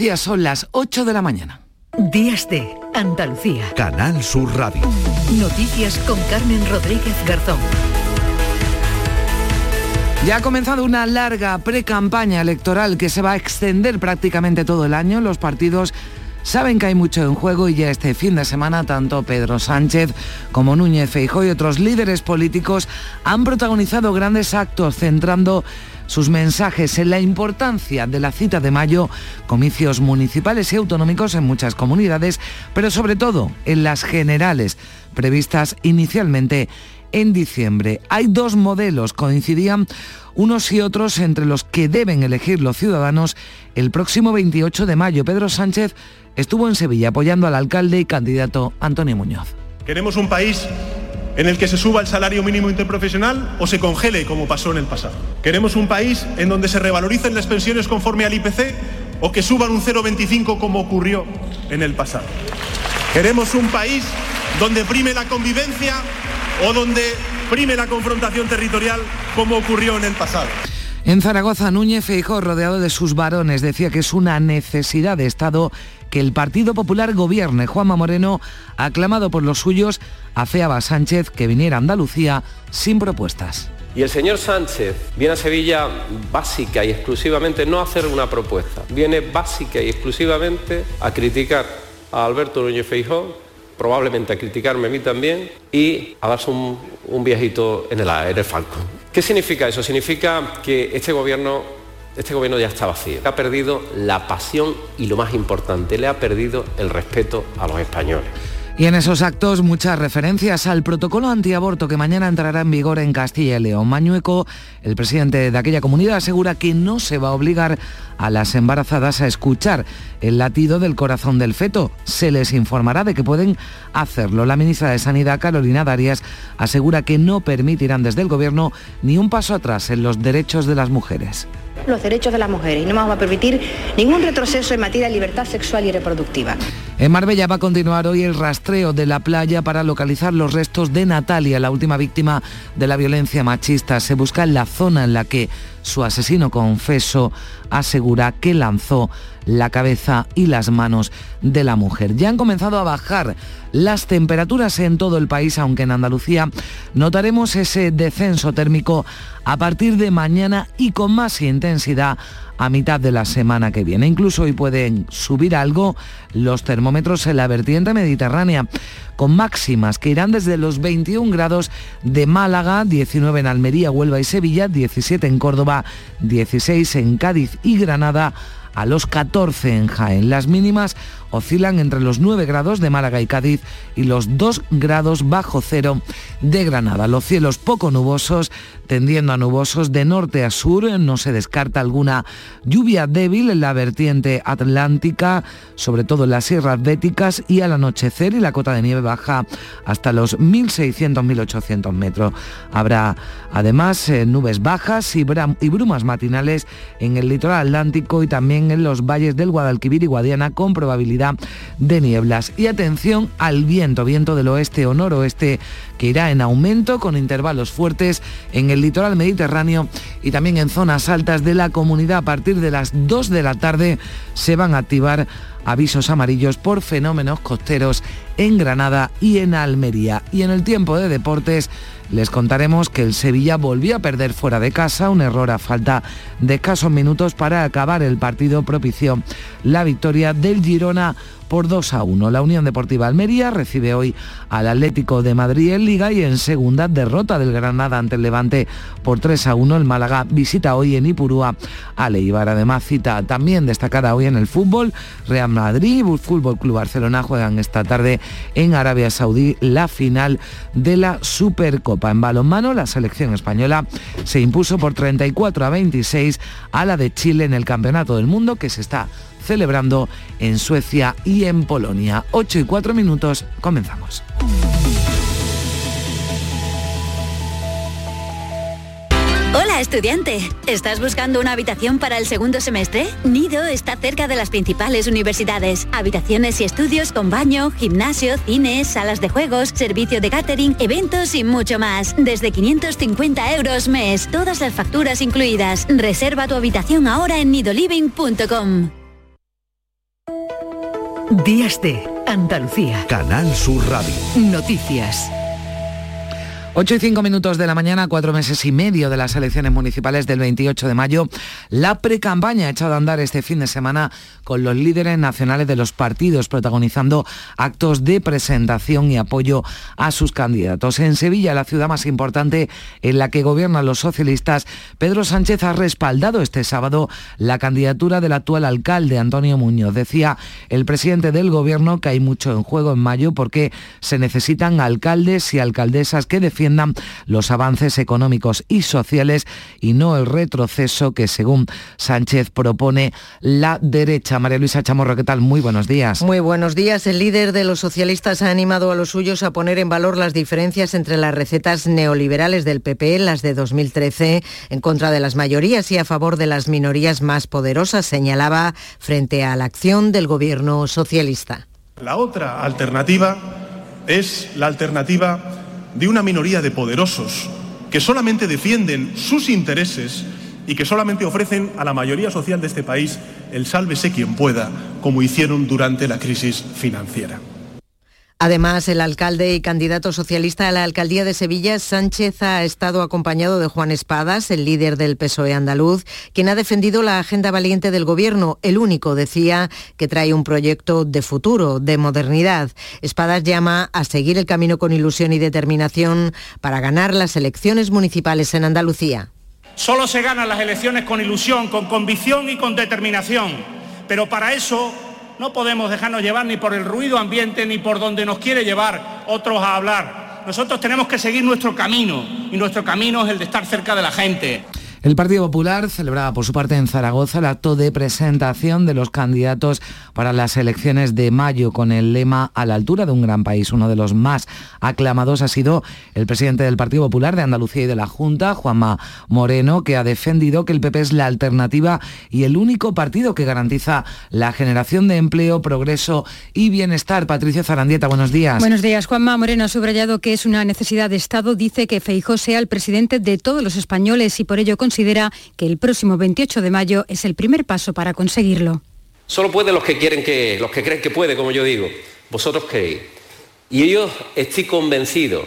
Ya son las 8 de la mañana. Días de Andalucía. Canal Sur Radio. Noticias con Carmen Rodríguez Garzón. Ya ha comenzado una larga pre-campaña electoral que se va a extender prácticamente todo el año. Los partidos saben que hay mucho en juego y ya este fin de semana tanto Pedro Sánchez como Núñez Feijóo y otros líderes políticos han protagonizado grandes actos centrando sus mensajes en la importancia de la cita de mayo, comicios municipales y autonómicos en muchas comunidades, pero sobre todo en las generales previstas inicialmente en diciembre. Hay dos modelos, coincidían unos y otros entre los que deben elegir los ciudadanos el próximo 28 de mayo. Pedro Sánchez estuvo en Sevilla apoyando al alcalde y candidato Antonio Muñoz. Queremos un país en el que se suba el salario mínimo interprofesional o se congele como pasó en el pasado. Queremos un país en donde se revaloricen las pensiones conforme al IPC o que suban un 0,25 como ocurrió en el pasado. Queremos un país donde prime la convivencia o donde prime la confrontación territorial como ocurrió en el pasado. En Zaragoza, Núñez Feijóo, rodeado de sus varones, decía que es una necesidad de Estado que el Partido Popular gobierne. Juanma Moreno, aclamado por los suyos, a Sánchez que viniera a Andalucía sin propuestas. Y el señor Sánchez viene a Sevilla básica y exclusivamente no a hacer una propuesta, viene básica y exclusivamente a criticar a Alberto Núñez Feijóo, probablemente a criticarme a mí también y a darse un, viejito en el, en el Falcon. ¿Qué significa eso? Significa que este gobierno este gobierno ya está vacío. Ha perdido la pasión y lo más importante, le ha perdido el respeto a los españoles. Y en esos actos muchas referencias al protocolo antiaborto que mañana entrará en vigor en Castilla y León. Mañueco, el presidente de aquella comunidad, asegura que no se va a obligar a las embarazadas a escuchar el latido del corazón del feto. Se les informará de que pueden hacerlo. La ministra de Sanidad, Carolina Darias, asegura que no permitirán desde el gobierno ni un paso atrás en los derechos de las mujeres los derechos de las mujeres y no vamos a permitir ningún retroceso en materia de libertad sexual y reproductiva. En Marbella va a continuar hoy el rastreo de la playa para localizar los restos de Natalia, la última víctima de la violencia machista. Se busca en la zona en la que su asesino confeso asegura que lanzó la cabeza y las manos de la mujer. Ya han comenzado a bajar las temperaturas en todo el país, aunque en Andalucía notaremos ese descenso térmico a partir de mañana y con más intensidad a mitad de la semana que viene. Incluso hoy pueden subir algo los termómetros en la vertiente mediterránea, con máximas que irán desde los 21 grados de Málaga, 19 en Almería, Huelva y Sevilla, 17 en Córdoba, 16 en Cádiz y Granada, a los 14 en Jaén. Las mínimas oscilan entre los 9 grados de Málaga y Cádiz y los 2 grados bajo cero de Granada. Los cielos poco nubosos, tendiendo a nubosos de norte a sur, no se descarta alguna lluvia débil en la vertiente atlántica, sobre todo en las sierras béticas y al anochecer y la cota de nieve baja hasta los 1.600-1.800 metros. Habrá además eh, nubes bajas y, y brumas matinales en el litoral atlántico y también en los valles del Guadalquivir y Guadiana con probabilidad de nieblas. Y atención al viento, viento del oeste o noroeste que irá en aumento con intervalos fuertes en el litoral mediterráneo y también en zonas altas de la comunidad. A partir de las 2 de la tarde se van a activar avisos amarillos por fenómenos costeros en Granada y en Almería. Y en el tiempo de deportes les contaremos que el Sevilla volvió a perder fuera de casa, un error a falta de escasos minutos para acabar el partido propició la victoria del Girona por 2 a 1. La Unión Deportiva Almería recibe hoy al Atlético de Madrid en Liga y en segunda derrota del Granada ante el Levante por 3 a 1. El Málaga visita hoy en Ipurúa a Leibar. Además cita también destacada hoy en el fútbol. Real Madrid y Fútbol Club Barcelona juegan esta tarde en Arabia Saudí la final de la Supercopa. En balonmano la selección española se impuso por 34 a 26 a la de Chile en el Campeonato del Mundo que se está celebrando en Suecia y en Polonia. 8 y 4 minutos, comenzamos. Estudiante, ¿estás buscando una habitación para el segundo semestre? Nido está cerca de las principales universidades. Habitaciones y estudios con baño, gimnasio, cines, salas de juegos, servicio de catering, eventos y mucho más. Desde 550 euros mes, todas las facturas incluidas. Reserva tu habitación ahora en nidoliving.com. Días de Andalucía. Canal Sur Radio. Noticias. 8 y 5 minutos de la mañana, cuatro meses y medio de las elecciones municipales del 28 de mayo, la precampaña ha echado a andar este fin de semana con los líderes nacionales de los partidos protagonizando actos de presentación y apoyo a sus candidatos. En Sevilla, la ciudad más importante en la que gobiernan los socialistas, Pedro Sánchez ha respaldado este sábado la candidatura del actual alcalde Antonio Muñoz. Decía el presidente del gobierno que hay mucho en juego en mayo porque se necesitan alcaldes y alcaldesas que defiendan los avances económicos y sociales y no el retroceso que según Sánchez propone la derecha. María Luisa Chamorro, ¿qué tal? Muy buenos días. Muy buenos días. El líder de los socialistas ha animado a los suyos a poner en valor las diferencias entre las recetas neoliberales del PP, las de 2013, en contra de las mayorías y a favor de las minorías más poderosas, señalaba frente a la acción del gobierno socialista. La otra alternativa es la alternativa de una minoría de poderosos que solamente defienden sus intereses y que solamente ofrecen a la mayoría social de este país el sálvese quien pueda, como hicieron durante la crisis financiera. Además, el alcalde y candidato socialista a la alcaldía de Sevilla, Sánchez, ha estado acompañado de Juan Espadas, el líder del PSOE andaluz, quien ha defendido la agenda valiente del gobierno, el único, decía, que trae un proyecto de futuro, de modernidad. Espadas llama a seguir el camino con ilusión y determinación para ganar las elecciones municipales en Andalucía. Solo se ganan las elecciones con ilusión, con convicción y con determinación. Pero para eso no podemos dejarnos llevar ni por el ruido ambiente ni por donde nos quiere llevar otros a hablar. Nosotros tenemos que seguir nuestro camino y nuestro camino es el de estar cerca de la gente. El Partido Popular celebraba por su parte en Zaragoza el acto de presentación de los candidatos para las elecciones de mayo con el lema a la altura de un gran país. Uno de los más aclamados ha sido el presidente del Partido Popular de Andalucía y de la Junta, Juanma Moreno, que ha defendido que el PP es la alternativa y el único partido que garantiza la generación de empleo, progreso y bienestar. Patricia Zarandieta, buenos días. Buenos días. Juanma Moreno ha subrayado que es una necesidad de Estado. Dice que Feijó sea el presidente de todos los españoles y por ello con considera que el próximo 28 de mayo es el primer paso para conseguirlo. Solo pueden los que quieren que, los que creen que puede, como yo digo. Vosotros creéis. Y yo estoy convencido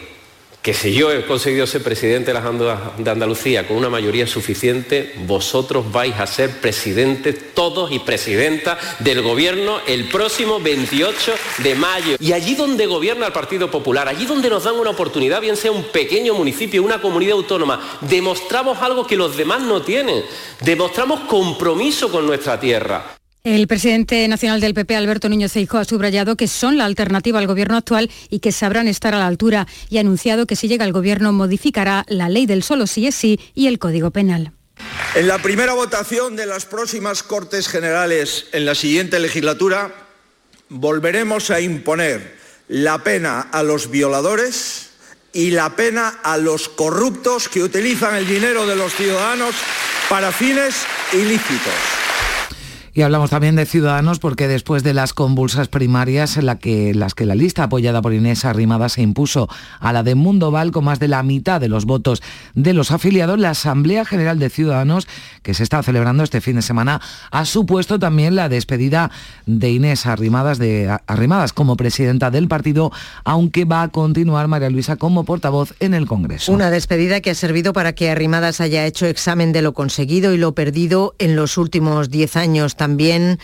que si yo he conseguido ser presidente de Andalucía con una mayoría suficiente, vosotros vais a ser presidentes todos y presidentas del gobierno el próximo 28 de mayo. Y allí donde gobierna el Partido Popular, allí donde nos dan una oportunidad, bien sea un pequeño municipio, una comunidad autónoma, demostramos algo que los demás no tienen. Demostramos compromiso con nuestra tierra. El presidente nacional del PP, Alberto Niño Ceijo, ha subrayado que son la alternativa al gobierno actual y que sabrán estar a la altura y ha anunciado que si llega al gobierno modificará la ley del solo sí es sí y el Código Penal. En la primera votación de las próximas Cortes Generales en la siguiente legislatura volveremos a imponer la pena a los violadores y la pena a los corruptos que utilizan el dinero de los ciudadanos para fines ilícitos. Y hablamos también de Ciudadanos porque después de las convulsas primarias en las que la lista apoyada por Inés Arrimada se impuso a la de Mundo Val con más de la mitad de los votos de los afiliados, la Asamblea General de Ciudadanos que se está celebrando este fin de semana ha supuesto también la despedida de Inés Arrimadas, como presidenta del partido, aunque va a continuar María Luisa como portavoz en el Congreso. Una despedida que ha servido para que Arrimadas haya hecho examen de lo conseguido y lo perdido en los últimos diez años también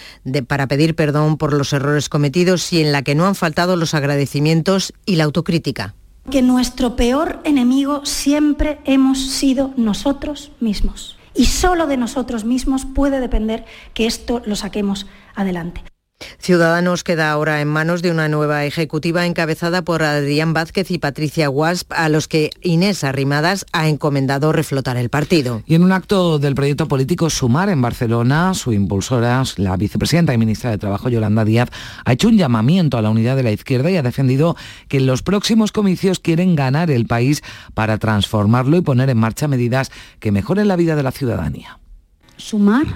para pedir perdón por los errores cometidos y en la que no han faltado los agradecimientos y la autocrítica. Que nuestro peor enemigo siempre hemos sido nosotros mismos. Y solo de nosotros mismos puede depender que esto lo saquemos adelante. Ciudadanos queda ahora en manos de una nueva ejecutiva encabezada por Adrián Vázquez y Patricia Guasp, a los que Inés Arrimadas ha encomendado reflotar el partido. Y en un acto del proyecto político Sumar en Barcelona, su impulsora, la vicepresidenta y ministra de Trabajo, Yolanda Díaz, ha hecho un llamamiento a la unidad de la izquierda y ha defendido que en los próximos comicios quieren ganar el país para transformarlo y poner en marcha medidas que mejoren la vida de la ciudadanía. Sumar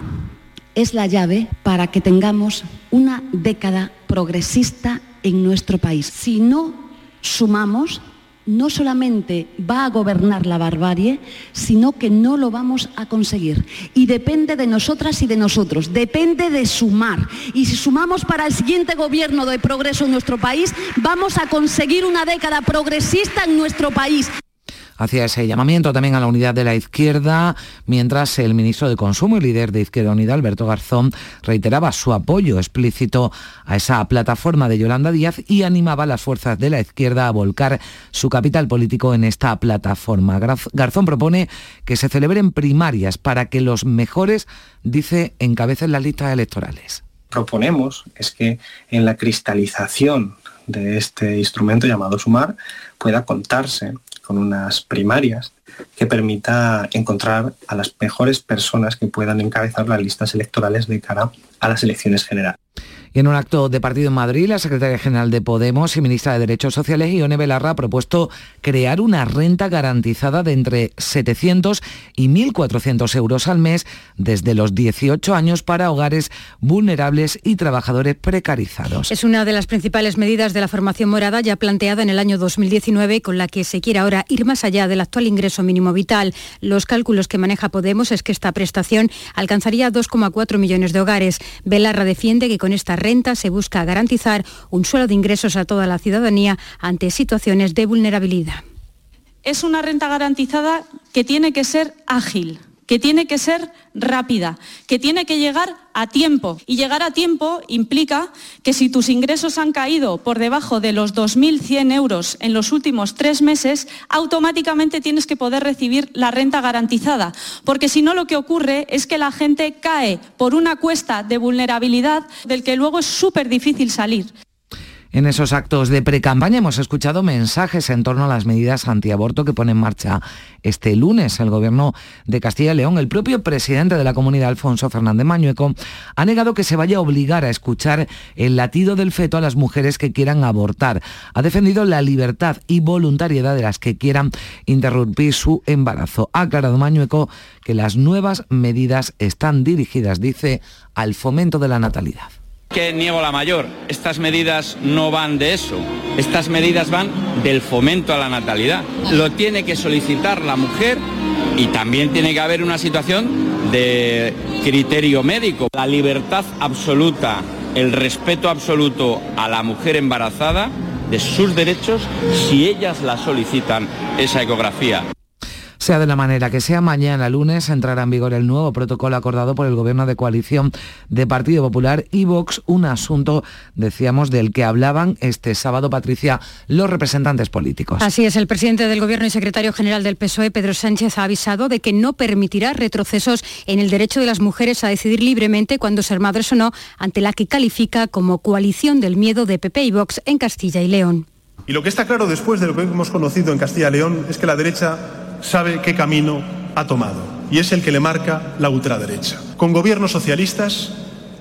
es la llave para que tengamos una década progresista en nuestro país. Si no sumamos, no solamente va a gobernar la barbarie, sino que no lo vamos a conseguir. Y depende de nosotras y de nosotros, depende de sumar. Y si sumamos para el siguiente gobierno de progreso en nuestro país, vamos a conseguir una década progresista en nuestro país hacía ese llamamiento también a la unidad de la izquierda, mientras el ministro de Consumo y líder de Izquierda Unida, Alberto Garzón, reiteraba su apoyo explícito a esa plataforma de Yolanda Díaz y animaba a las fuerzas de la izquierda a volcar su capital político en esta plataforma. Garzón propone que se celebren primarias para que los mejores, dice, encabecen las listas electorales. Proponemos es que en la cristalización de este instrumento llamado Sumar pueda contarse con unas primarias que permita encontrar a las mejores personas que puedan encabezar las listas electorales de cara a las elecciones generales. Y en un acto de partido en Madrid, la secretaria general de Podemos y ministra de Derechos Sociales, Ione Belarra, ha propuesto crear una renta garantizada de entre 700 y 1.400 euros al mes desde los 18 años para hogares vulnerables y trabajadores precarizados. Es una de las principales medidas de la formación morada ya planteada en el año 2019 con la que se quiere ahora ir más allá del actual ingreso mínimo vital. Los cálculos que maneja Podemos es que esta prestación alcanzaría 2,4 millones de hogares. Belarra defiende que con esta renta se busca garantizar un suelo de ingresos a toda la ciudadanía ante situaciones de vulnerabilidad. Es una renta garantizada que tiene que ser ágil que tiene que ser rápida, que tiene que llegar a tiempo. Y llegar a tiempo implica que si tus ingresos han caído por debajo de los 2.100 euros en los últimos tres meses, automáticamente tienes que poder recibir la renta garantizada. Porque si no, lo que ocurre es que la gente cae por una cuesta de vulnerabilidad del que luego es súper difícil salir. En esos actos de precampaña hemos escuchado mensajes en torno a las medidas antiaborto que pone en marcha este lunes el gobierno de Castilla y León. El propio presidente de la comunidad, Alfonso Fernández Mañueco, ha negado que se vaya a obligar a escuchar el latido del feto a las mujeres que quieran abortar. Ha defendido la libertad y voluntariedad de las que quieran interrumpir su embarazo. Ha aclarado Mañueco que las nuevas medidas están dirigidas, dice, al fomento de la natalidad que niego la mayor. Estas medidas no van de eso. Estas medidas van del fomento a la natalidad. Lo tiene que solicitar la mujer y también tiene que haber una situación de criterio médico. La libertad absoluta, el respeto absoluto a la mujer embarazada de sus derechos si ellas la solicitan esa ecografía. Sea de la manera que sea, mañana lunes entrará en vigor el nuevo protocolo acordado por el Gobierno de coalición de Partido Popular y Vox, un asunto, decíamos, del que hablaban este sábado, Patricia, los representantes políticos. Así es, el presidente del Gobierno y secretario general del PSOE, Pedro Sánchez, ha avisado de que no permitirá retrocesos en el derecho de las mujeres a decidir libremente cuándo ser madres o no, ante la que califica como coalición del miedo de PP y Vox en Castilla y León. Y lo que está claro después de lo que hemos conocido en Castilla y León es que la derecha sabe qué camino ha tomado y es el que le marca la ultraderecha. Con gobiernos socialistas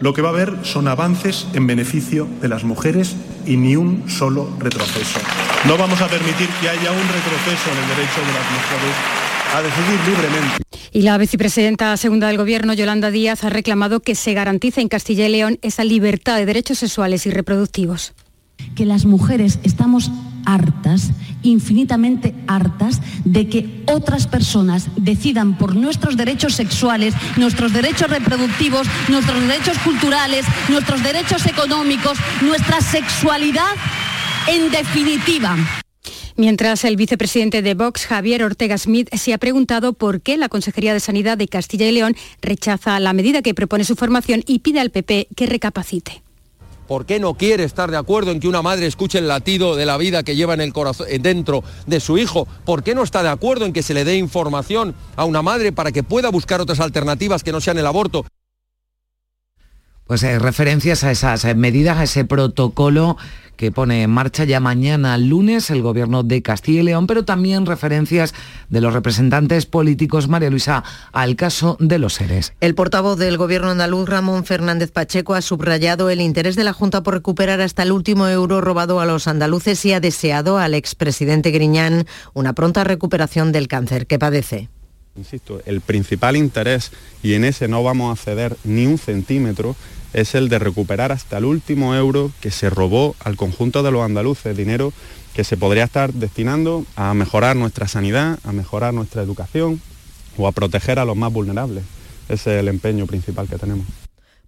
lo que va a haber son avances en beneficio de las mujeres y ni un solo retroceso. No vamos a permitir que haya un retroceso en el derecho de las mujeres a decidir libremente. Y la vicepresidenta segunda del Gobierno, Yolanda Díaz, ha reclamado que se garantice en Castilla y León esa libertad de derechos sexuales y reproductivos. Que las mujeres estamos hartas, infinitamente hartas, de que otras personas decidan por nuestros derechos sexuales, nuestros derechos reproductivos, nuestros derechos culturales, nuestros derechos económicos, nuestra sexualidad, en definitiva. Mientras el vicepresidente de Vox, Javier Ortega Smith, se ha preguntado por qué la Consejería de Sanidad de Castilla y León rechaza la medida que propone su formación y pide al PP que recapacite. ¿Por qué no quiere estar de acuerdo en que una madre escuche el latido de la vida que lleva en el corazón, dentro de su hijo? ¿Por qué no está de acuerdo en que se le dé información a una madre para que pueda buscar otras alternativas que no sean el aborto? Pues hay referencias a esas medidas, a ese protocolo que pone en marcha ya mañana lunes el gobierno de Castilla y León, pero también referencias de los representantes políticos, María Luisa, al caso de los seres. El portavoz del gobierno andaluz, Ramón Fernández Pacheco, ha subrayado el interés de la Junta por recuperar hasta el último euro robado a los andaluces y ha deseado al expresidente Griñán una pronta recuperación del cáncer que padece. Insisto, el principal interés, y en ese no vamos a ceder ni un centímetro, es el de recuperar hasta el último euro que se robó al conjunto de los andaluces, dinero que se podría estar destinando a mejorar nuestra sanidad, a mejorar nuestra educación o a proteger a los más vulnerables. Ese es el empeño principal que tenemos.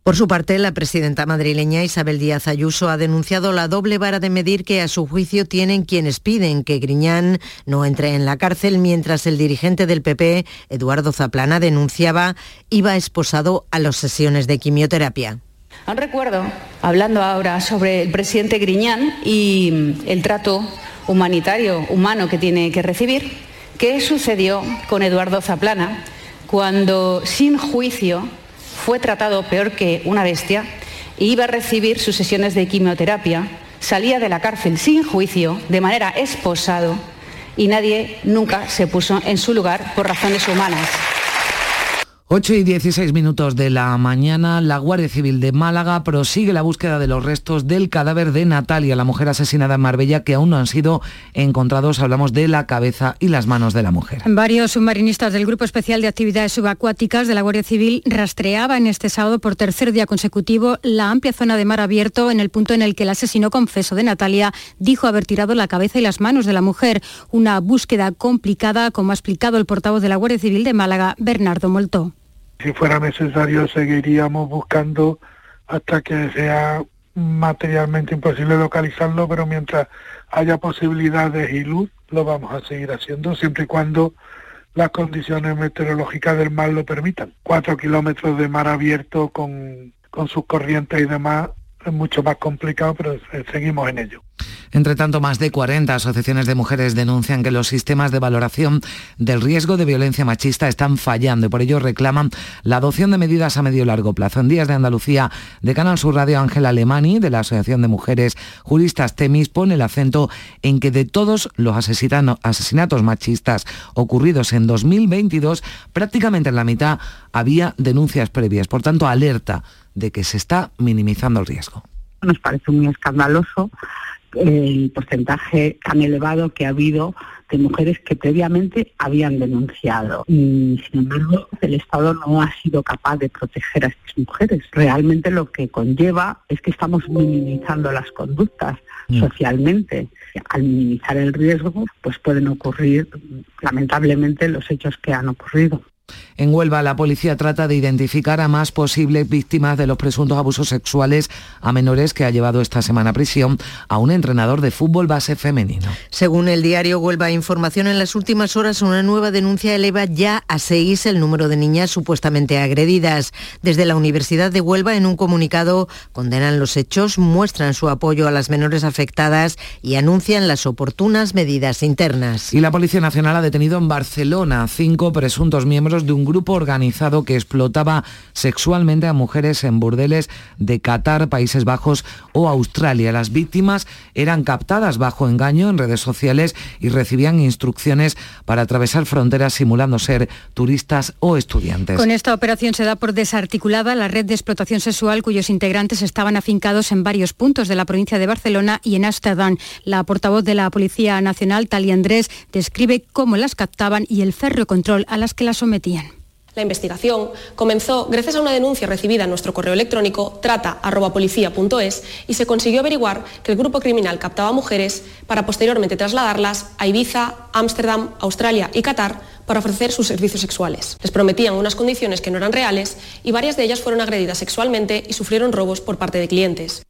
Por su parte, la presidenta madrileña Isabel Díaz Ayuso ha denunciado la doble vara de medir que a su juicio tienen quienes piden que Griñán no entre en la cárcel, mientras el dirigente del PP, Eduardo Zaplana, denunciaba iba esposado a las sesiones de quimioterapia. Un recuerdo, hablando ahora sobre el presidente Griñán y el trato humanitario, humano que tiene que recibir, ¿qué sucedió con Eduardo Zaplana cuando sin juicio fue tratado peor que una bestia e iba a recibir sus sesiones de quimioterapia, salía de la cárcel sin juicio, de manera esposado, y nadie nunca se puso en su lugar por razones humanas. 8 y 16 minutos de la mañana, la Guardia Civil de Málaga prosigue la búsqueda de los restos del cadáver de Natalia, la mujer asesinada en Marbella, que aún no han sido encontrados. Hablamos de la cabeza y las manos de la mujer. Varios submarinistas del Grupo Especial de Actividades Subacuáticas de la Guardia Civil rastreaban este sábado por tercer día consecutivo la amplia zona de mar abierto en el punto en el que el asesino confeso de Natalia dijo haber tirado la cabeza y las manos de la mujer. Una búsqueda complicada, como ha explicado el portavoz de la Guardia Civil de Málaga, Bernardo Moltó. Si fuera necesario, seguiríamos buscando hasta que sea materialmente imposible localizarlo, pero mientras haya posibilidades y luz, lo vamos a seguir haciendo, siempre y cuando las condiciones meteorológicas del mar lo permitan. Cuatro kilómetros de mar abierto con, con sus corrientes y demás es mucho más complicado, pero seguimos en ello. Entre tanto, más de 40 asociaciones de mujeres denuncian que los sistemas de valoración del riesgo de violencia machista están fallando y por ello reclaman la adopción de medidas a medio y largo plazo. En Días de Andalucía, de Canal Sur Radio Ángela Alemani, de la Asociación de Mujeres Juristas Temis, pone el acento en que de todos los asesinatos machistas ocurridos en 2022, prácticamente en la mitad había denuncias previas. Por tanto, alerta de que se está minimizando el riesgo. Nos parece muy escandaloso el porcentaje tan elevado que ha habido de mujeres que previamente habían denunciado. Y sin embargo, el Estado no ha sido capaz de proteger a estas mujeres. Realmente lo que conlleva es que estamos minimizando las conductas mm. socialmente. Al minimizar el riesgo, pues pueden ocurrir lamentablemente los hechos que han ocurrido. En Huelva, la policía trata de identificar a más posibles víctimas de los presuntos abusos sexuales a menores que ha llevado esta semana a prisión a un entrenador de fútbol base femenino. Según el diario Huelva Información, en las últimas horas una nueva denuncia eleva ya a seis el número de niñas supuestamente agredidas. Desde la Universidad de Huelva, en un comunicado, condenan los hechos, muestran su apoyo a las menores afectadas y anuncian las oportunas medidas internas. Y la Policía Nacional ha detenido en Barcelona cinco presuntos miembros de un grupo organizado que explotaba sexualmente a mujeres en burdeles de Qatar, Países Bajos o Australia. Las víctimas eran captadas bajo engaño en redes sociales y recibían instrucciones para atravesar fronteras simulando ser turistas o estudiantes. Con esta operación se da por desarticulada la red de explotación sexual cuyos integrantes estaban afincados en varios puntos de la provincia de Barcelona y en Ámsterdam. La portavoz de la Policía Nacional, Talia Andrés, describe cómo las captaban y el férreo control a las que las sometían. La investigación comenzó gracias a una denuncia recibida en nuestro correo electrónico trata.policía.es y se consiguió averiguar que el grupo criminal captaba mujeres para posteriormente trasladarlas a Ibiza, Ámsterdam, Australia y Qatar para ofrecer sus servicios sexuales. Les prometían unas condiciones que no eran reales y varias de ellas fueron agredidas sexualmente y sufrieron robos por parte de clientes.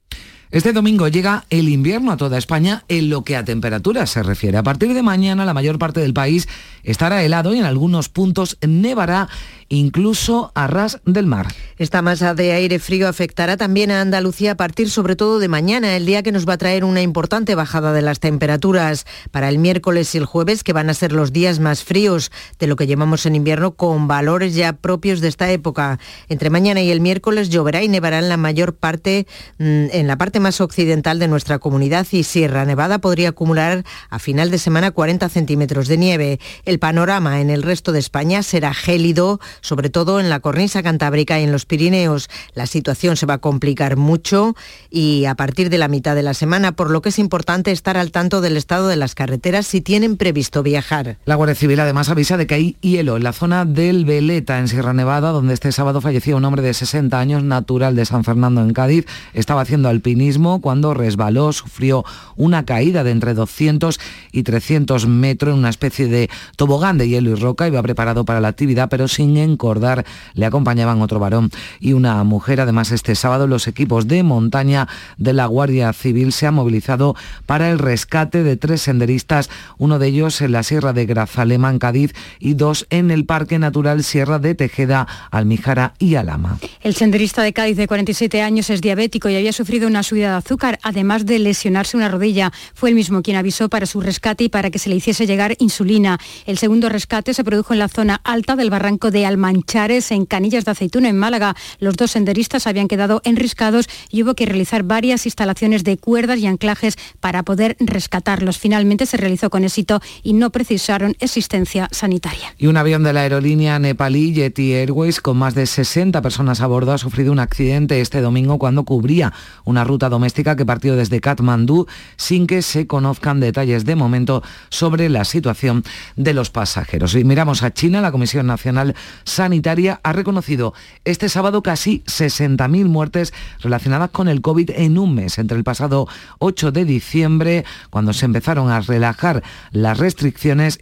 Este domingo llega el invierno a toda España en lo que a temperaturas se refiere. A partir de mañana la mayor parte del país estará helado y en algunos puntos nevará incluso a ras del mar. Esta masa de aire frío afectará también a Andalucía a partir sobre todo de mañana, el día que nos va a traer una importante bajada de las temperaturas para el miércoles y el jueves, que van a ser los días más fríos de lo que llevamos en invierno con valores ya propios de esta época. Entre mañana y el miércoles lloverá y nevará en la mayor parte, mm, en la parte occidental de nuestra comunidad y Sierra Nevada podría acumular a final de semana 40 centímetros de nieve. El panorama en el resto de España será gélido, sobre todo en la cornisa cantábrica y en los Pirineos. La situación se va a complicar mucho y a partir de la mitad de la semana, por lo que es importante estar al tanto del estado de las carreteras si tienen previsto viajar. La Guardia Civil además avisa de que hay hielo en la zona del Veleta, en Sierra Nevada, donde este sábado falleció un hombre de 60 años, natural de San Fernando en Cádiz. Estaba haciendo alpinismo cuando resbaló, sufrió una caída de entre 200 y 300 metros en una especie de tobogán de hielo y roca. Iba preparado para la actividad, pero sin encordar. Le acompañaban otro varón y una mujer. Además, este sábado los equipos de montaña de la Guardia Civil se han movilizado para el rescate de tres senderistas, uno de ellos en la Sierra de Grazalema, en Cádiz, y dos en el Parque Natural Sierra de Tejeda, Almijara y Alama. El senderista de Cádiz de 47 años es diabético y había sufrido una subida de azúcar, además de lesionarse una rodilla. Fue el mismo quien avisó para su rescate y para que se le hiciese llegar insulina. El segundo rescate se produjo en la zona alta del barranco de Almanchares, en Canillas de Aceituna, en Málaga. Los dos senderistas habían quedado enriscados y hubo que realizar varias instalaciones de cuerdas y anclajes para poder rescatarlos. Finalmente se realizó con éxito y no precisaron asistencia sanitaria. Y un avión de la aerolínea nepalí Yeti Airways con más de 60 personas a bordo ha sufrido un accidente este domingo cuando cubría una ruta doméstica que partió desde Katmandú sin que se conozcan detalles de momento sobre la situación de los pasajeros. Y miramos a China, la Comisión Nacional Sanitaria ha reconocido este sábado casi 60.000 muertes relacionadas con el COVID en un mes, entre el pasado 8 de diciembre, cuando se empezaron a relajar las restricciones,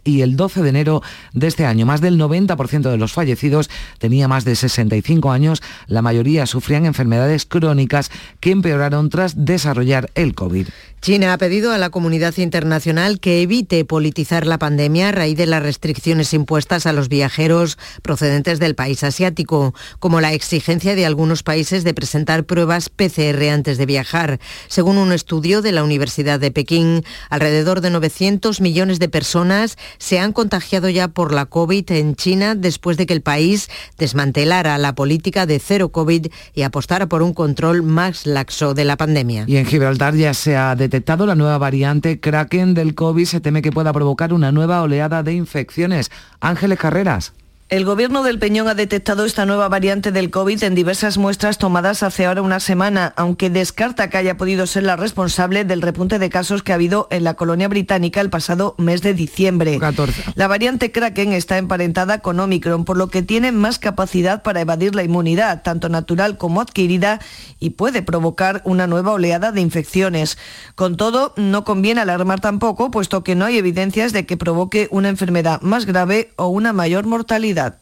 y el 12 de enero de este año. Más del 90% de los fallecidos tenía más de 65 años, la mayoría sufrían enfermedades crónicas que empeoraron tras desarrollar el COVID. China ha pedido a la comunidad internacional que evite politizar la pandemia a raíz de las restricciones impuestas a los viajeros procedentes del país asiático, como la exigencia de algunos países de presentar pruebas PCR antes de viajar. Según un estudio de la Universidad de Pekín, alrededor de 900 millones de personas se han contagiado ya por la COVID en China después de que el país desmantelara la política de cero COVID y apostara por un control más laxo de la pandemia. Y en Gibraltar ya se ha detectado la nueva variante Kraken del COVID. Se teme que pueda provocar una nueva oleada de infecciones. Ángeles Carreras. El gobierno del Peñón ha detectado esta nueva variante del COVID en diversas muestras tomadas hace ahora una semana, aunque descarta que haya podido ser la responsable del repunte de casos que ha habido en la colonia británica el pasado mes de diciembre. 14. La variante Kraken está emparentada con Omicron, por lo que tiene más capacidad para evadir la inmunidad, tanto natural como adquirida, y puede provocar una nueva oleada de infecciones. Con todo, no conviene alarmar tampoco, puesto que no hay evidencias de que provoque una enfermedad más grave o una mayor mortalidad. that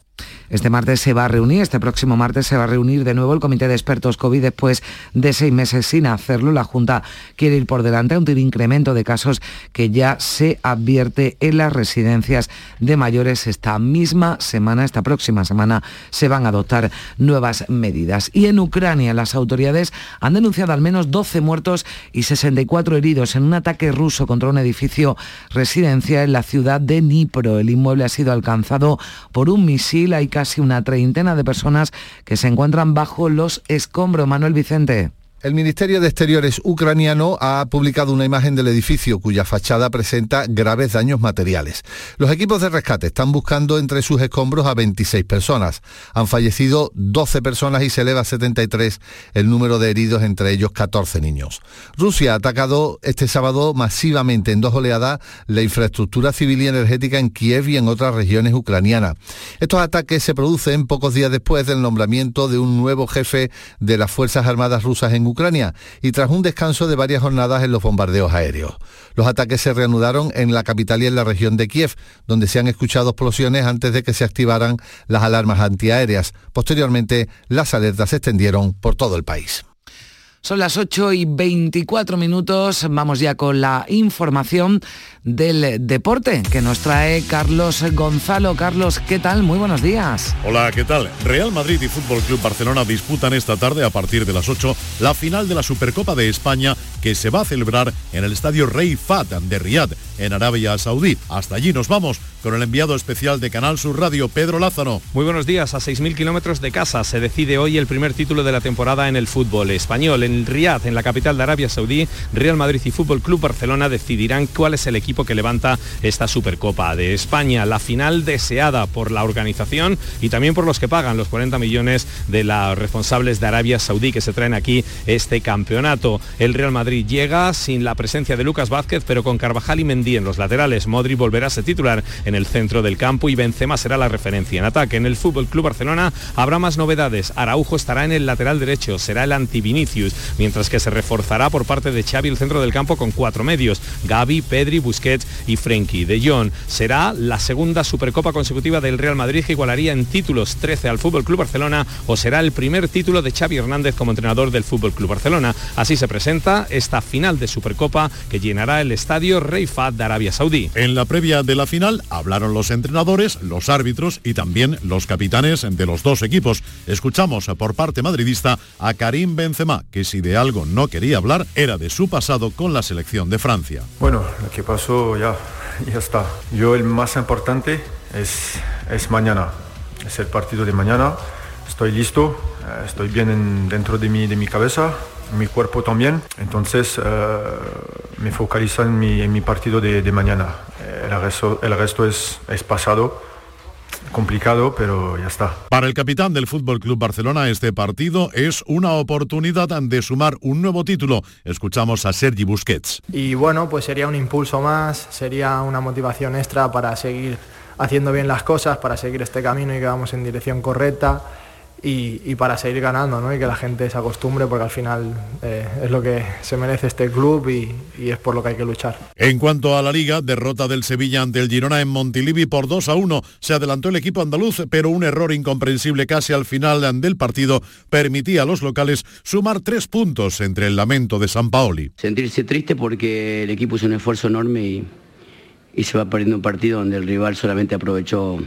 Este martes se va a reunir, este próximo martes se va a reunir de nuevo el Comité de Expertos COVID después de seis meses sin hacerlo. La Junta quiere ir por delante ante un incremento de casos que ya se advierte en las residencias de mayores. Esta misma semana, esta próxima semana, se van a adoptar nuevas medidas. Y en Ucrania las autoridades han denunciado al menos 12 muertos y 64 heridos en un ataque ruso contra un edificio residencial en la ciudad de Dnipro. El inmueble ha sido alcanzado por un misil. Hay casi una treintena de personas que se encuentran bajo los escombros. Manuel Vicente. El Ministerio de Exteriores ucraniano ha publicado una imagen del edificio cuya fachada presenta graves daños materiales. Los equipos de rescate están buscando entre sus escombros a 26 personas. Han fallecido 12 personas y se eleva a 73 el número de heridos, entre ellos 14 niños. Rusia ha atacado este sábado masivamente en dos oleadas la infraestructura civil y energética en Kiev y en otras regiones ucranianas. Estos ataques se producen pocos días después del nombramiento de un nuevo jefe de las Fuerzas Armadas rusas en Ucrania y tras un descanso de varias jornadas en los bombardeos aéreos. Los ataques se reanudaron en la capital y en la región de Kiev, donde se han escuchado explosiones antes de que se activaran las alarmas antiaéreas. Posteriormente, las alertas se extendieron por todo el país. Son las 8 y 24 minutos. Vamos ya con la información del deporte que nos trae Carlos Gonzalo. Carlos, ¿qué tal? Muy buenos días. Hola, ¿qué tal? Real Madrid y Fútbol Club Barcelona disputan esta tarde a partir de las 8 la final de la Supercopa de España que se va a celebrar en el estadio Rey Fat de Riyadh, en Arabia Saudí. Hasta allí nos vamos con el enviado especial de Canal Sur Radio, Pedro Lázaro. Muy buenos días. A 6.000 kilómetros de casa se decide hoy el primer título de la temporada en el fútbol español. En Riyadh, en la capital de Arabia Saudí, Real Madrid y Fútbol Club Barcelona decidirán cuál es el equipo que levanta esta Supercopa de España. La final deseada por la organización y también por los que pagan los 40 millones de los responsables de Arabia Saudí que se traen aquí este campeonato. El Real Madrid llega sin la presencia de Lucas Vázquez, pero con Carvajal y Mendy en los laterales. Modri volverá a ser titular en el centro del campo y Benzema será la referencia en ataque. En el Fútbol Club Barcelona habrá más novedades. Araujo estará en el lateral derecho, será el anti-Vinicius, mientras que se reforzará por parte de Xavi el centro del campo con cuatro medios, Gaby, Pedri, Busquets y Frenkie de Jong. Será la segunda Supercopa consecutiva del Real Madrid que igualaría en títulos 13 al Fútbol Club Barcelona o será el primer título de Xavi Hernández como entrenador del Fútbol Club Barcelona. Así se presenta esta final de Supercopa que llenará el estadio Rey Fahd de Arabia Saudí. En la previa de la final hablaron los entrenadores, los árbitros y también los capitanes de los dos equipos. Escuchamos por parte madridista a Karim Benzema, que si de algo no quería hablar era de su pasado con la selección de Francia. Bueno, lo que pasó ya, ya está. Yo el más importante es, es mañana, es el partido de mañana. Estoy listo, eh, estoy bien dentro de mi, de mi cabeza, mi cuerpo también. Entonces eh, me focalizo en mi, en mi partido de, de mañana. El resto, el resto es, es pasado complicado, pero ya está. Para el capitán del Fútbol Club Barcelona, este partido es una oportunidad de sumar un nuevo título. Escuchamos a Sergi Busquets. Y bueno, pues sería un impulso más, sería una motivación extra para seguir haciendo bien las cosas, para seguir este camino y que vamos en dirección correcta y, para seguir ganando ¿no? y que la gente se acostumbre porque al final eh, es lo que se merece este club y, y, es por lo que hay que luchar. En cuanto a la liga, derrota del Sevilla ante el Girona en Montilivi por 2 a 1. Se adelantó el equipo andaluz, pero un error incomprensible casi al final del partido permitía a los locales sumar tres puntos entre el lamento de San Paoli. Sentirse triste porque el equipo hizo un esfuerzo enorme y, y se va perdiendo un partido donde el rival solamente aprovechó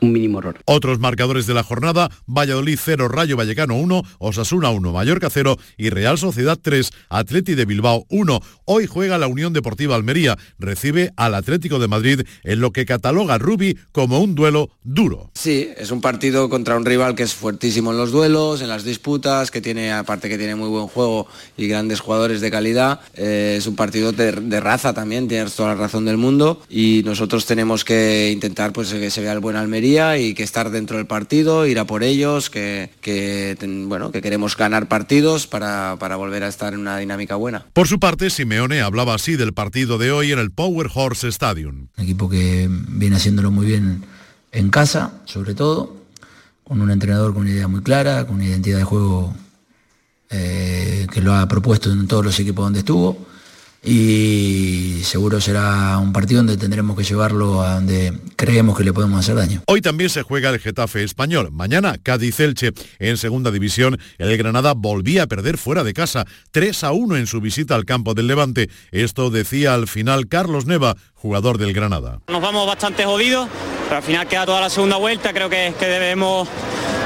un mínimo error. Otros marcadores de la jornada, Valladolid 0, Rayo Vallecano 1, Osasuna 1, Mallorca 0 y Real Sociedad 3, Atleti de Bilbao 1. Hoy juega la Unión Deportiva Almería, recibe al Atlético de Madrid en lo que cataloga Rubi como un duelo duro. Sí, es un partido contra un rival que es fuertísimo en los duelos, en las disputas, que tiene, aparte que tiene muy buen juego y grandes jugadores de calidad, eh, es un partido de, de, raza también, tienes toda la razón del mundo y nosotros tenemos que intentar pues que se vea el buen Almería y que estar dentro del partido, ir a por ellos, que, que bueno, que queremos ganar partidos para, para, volver a estar en una dinámica buena. Por su parte, Simeone hablaba así del partido de hoy en el Power Horse Stadium. Un equipo que viene haciéndolo muy bien en casa, sobre todo, con un entrenador con una idea muy clara, con una identidad de juego eh, que lo ha propuesto en todos los equipos donde estuvo y seguro será un partido donde tendremos que llevarlo a donde creemos que le podemos hacer daño. Hoy también se juega el Getafe español. Mañana Cádiz-Elche. En segunda división, el Granada volvía a perder fuera de casa 3 a 1 en su visita al campo del Levante. Esto decía al final Carlos Neva, jugador del Granada. Nos vamos bastante jodidos, pero al final queda toda la segunda vuelta. Creo que, que debemos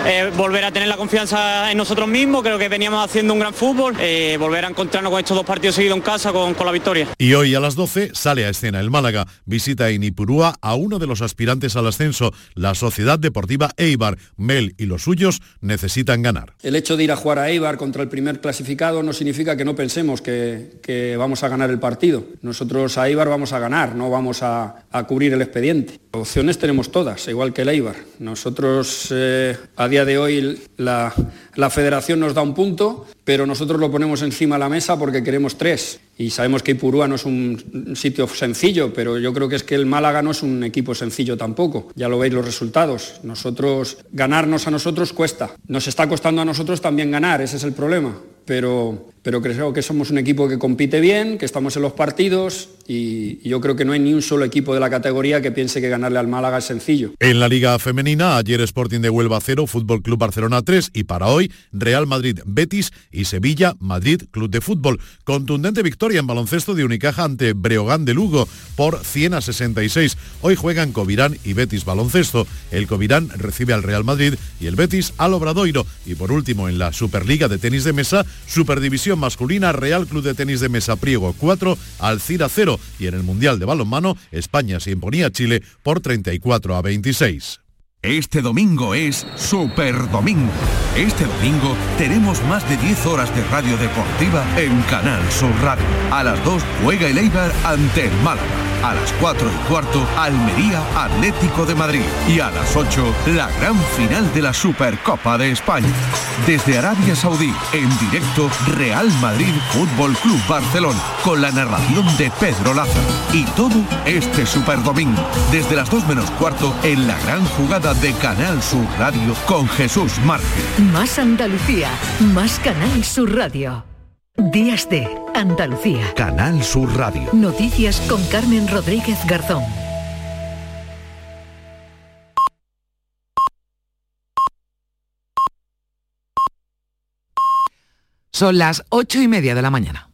eh, volver a tener la confianza en nosotros mismos, creo que veníamos haciendo un gran fútbol, eh, volver a encontrarnos con estos dos partidos seguidos en casa con, con, la victoria. Y hoy a las 12 sale a escena el Málaga, visita en Ipurúa a uno de los aspirantes al ascenso, la Sociedad Deportiva Eibar. Mel y los suyos necesitan ganar. El hecho de ir a jugar a Eibar contra el primer clasificado no significa que no pensemos que, que vamos a ganar el partido. Nosotros a Eibar vamos a ganar, no vamos a, a cubrir el expediente. Opciones tenemos todas, igual que el Eibar. Nosotros eh, a día de hoy la, la, federación nos da un punto, pero nosotros lo ponemos encima de la mesa porque queremos tres. Y sabemos que Ipurúa no es un sitio sencillo, pero yo creo que es que el Málaga no es un equipo sencillo tampoco. Ya lo veis los resultados. Nosotros, ganarnos a nosotros cuesta. Nos está costando a nosotros también ganar, ese es el problema. Pero, pero creo que somos un equipo que compite bien, que estamos en los partidos y yo creo que no hay ni un solo equipo de la categoría que piense que ganarle al Málaga es sencillo. En la Liga Femenina, ayer Sporting de Huelva 0, Fútbol Club Barcelona 3 y para hoy Real Madrid, Betis y y Sevilla, Madrid, Club de Fútbol. Contundente victoria en baloncesto de Unicaja ante Breogán de Lugo por 100 a 66. Hoy juegan Covirán y Betis Baloncesto. El Covirán recibe al Real Madrid y el Betis al Obradoiro. Y por último, en la Superliga de Tenis de Mesa, Superdivisión Masculina, Real Club de Tenis de Mesa Priego 4, Alcira 0. Y en el Mundial de Balonmano, España se imponía a Chile por 34 a 26. Este domingo es Super Domingo. Este domingo tenemos más de 10 horas de radio deportiva en Canal Sur Radio. A las 2 juega el Eibar ante el Málaga. A las 4 y cuarto, Almería Atlético de Madrid. Y a las 8, la gran final de la Supercopa de España. Desde Arabia Saudí, en directo, Real Madrid Fútbol Club Barcelona, con la narración de Pedro Lázaro. Y todo este Super Domingo, desde las 2 menos cuarto, en la gran jugada de Canal Sur Radio con Jesús Márquez. Más Andalucía, más Canal Sur Radio. Días de Andalucía. Canal Sur Radio. Noticias con Carmen Rodríguez Garzón. Son las ocho y media de la mañana.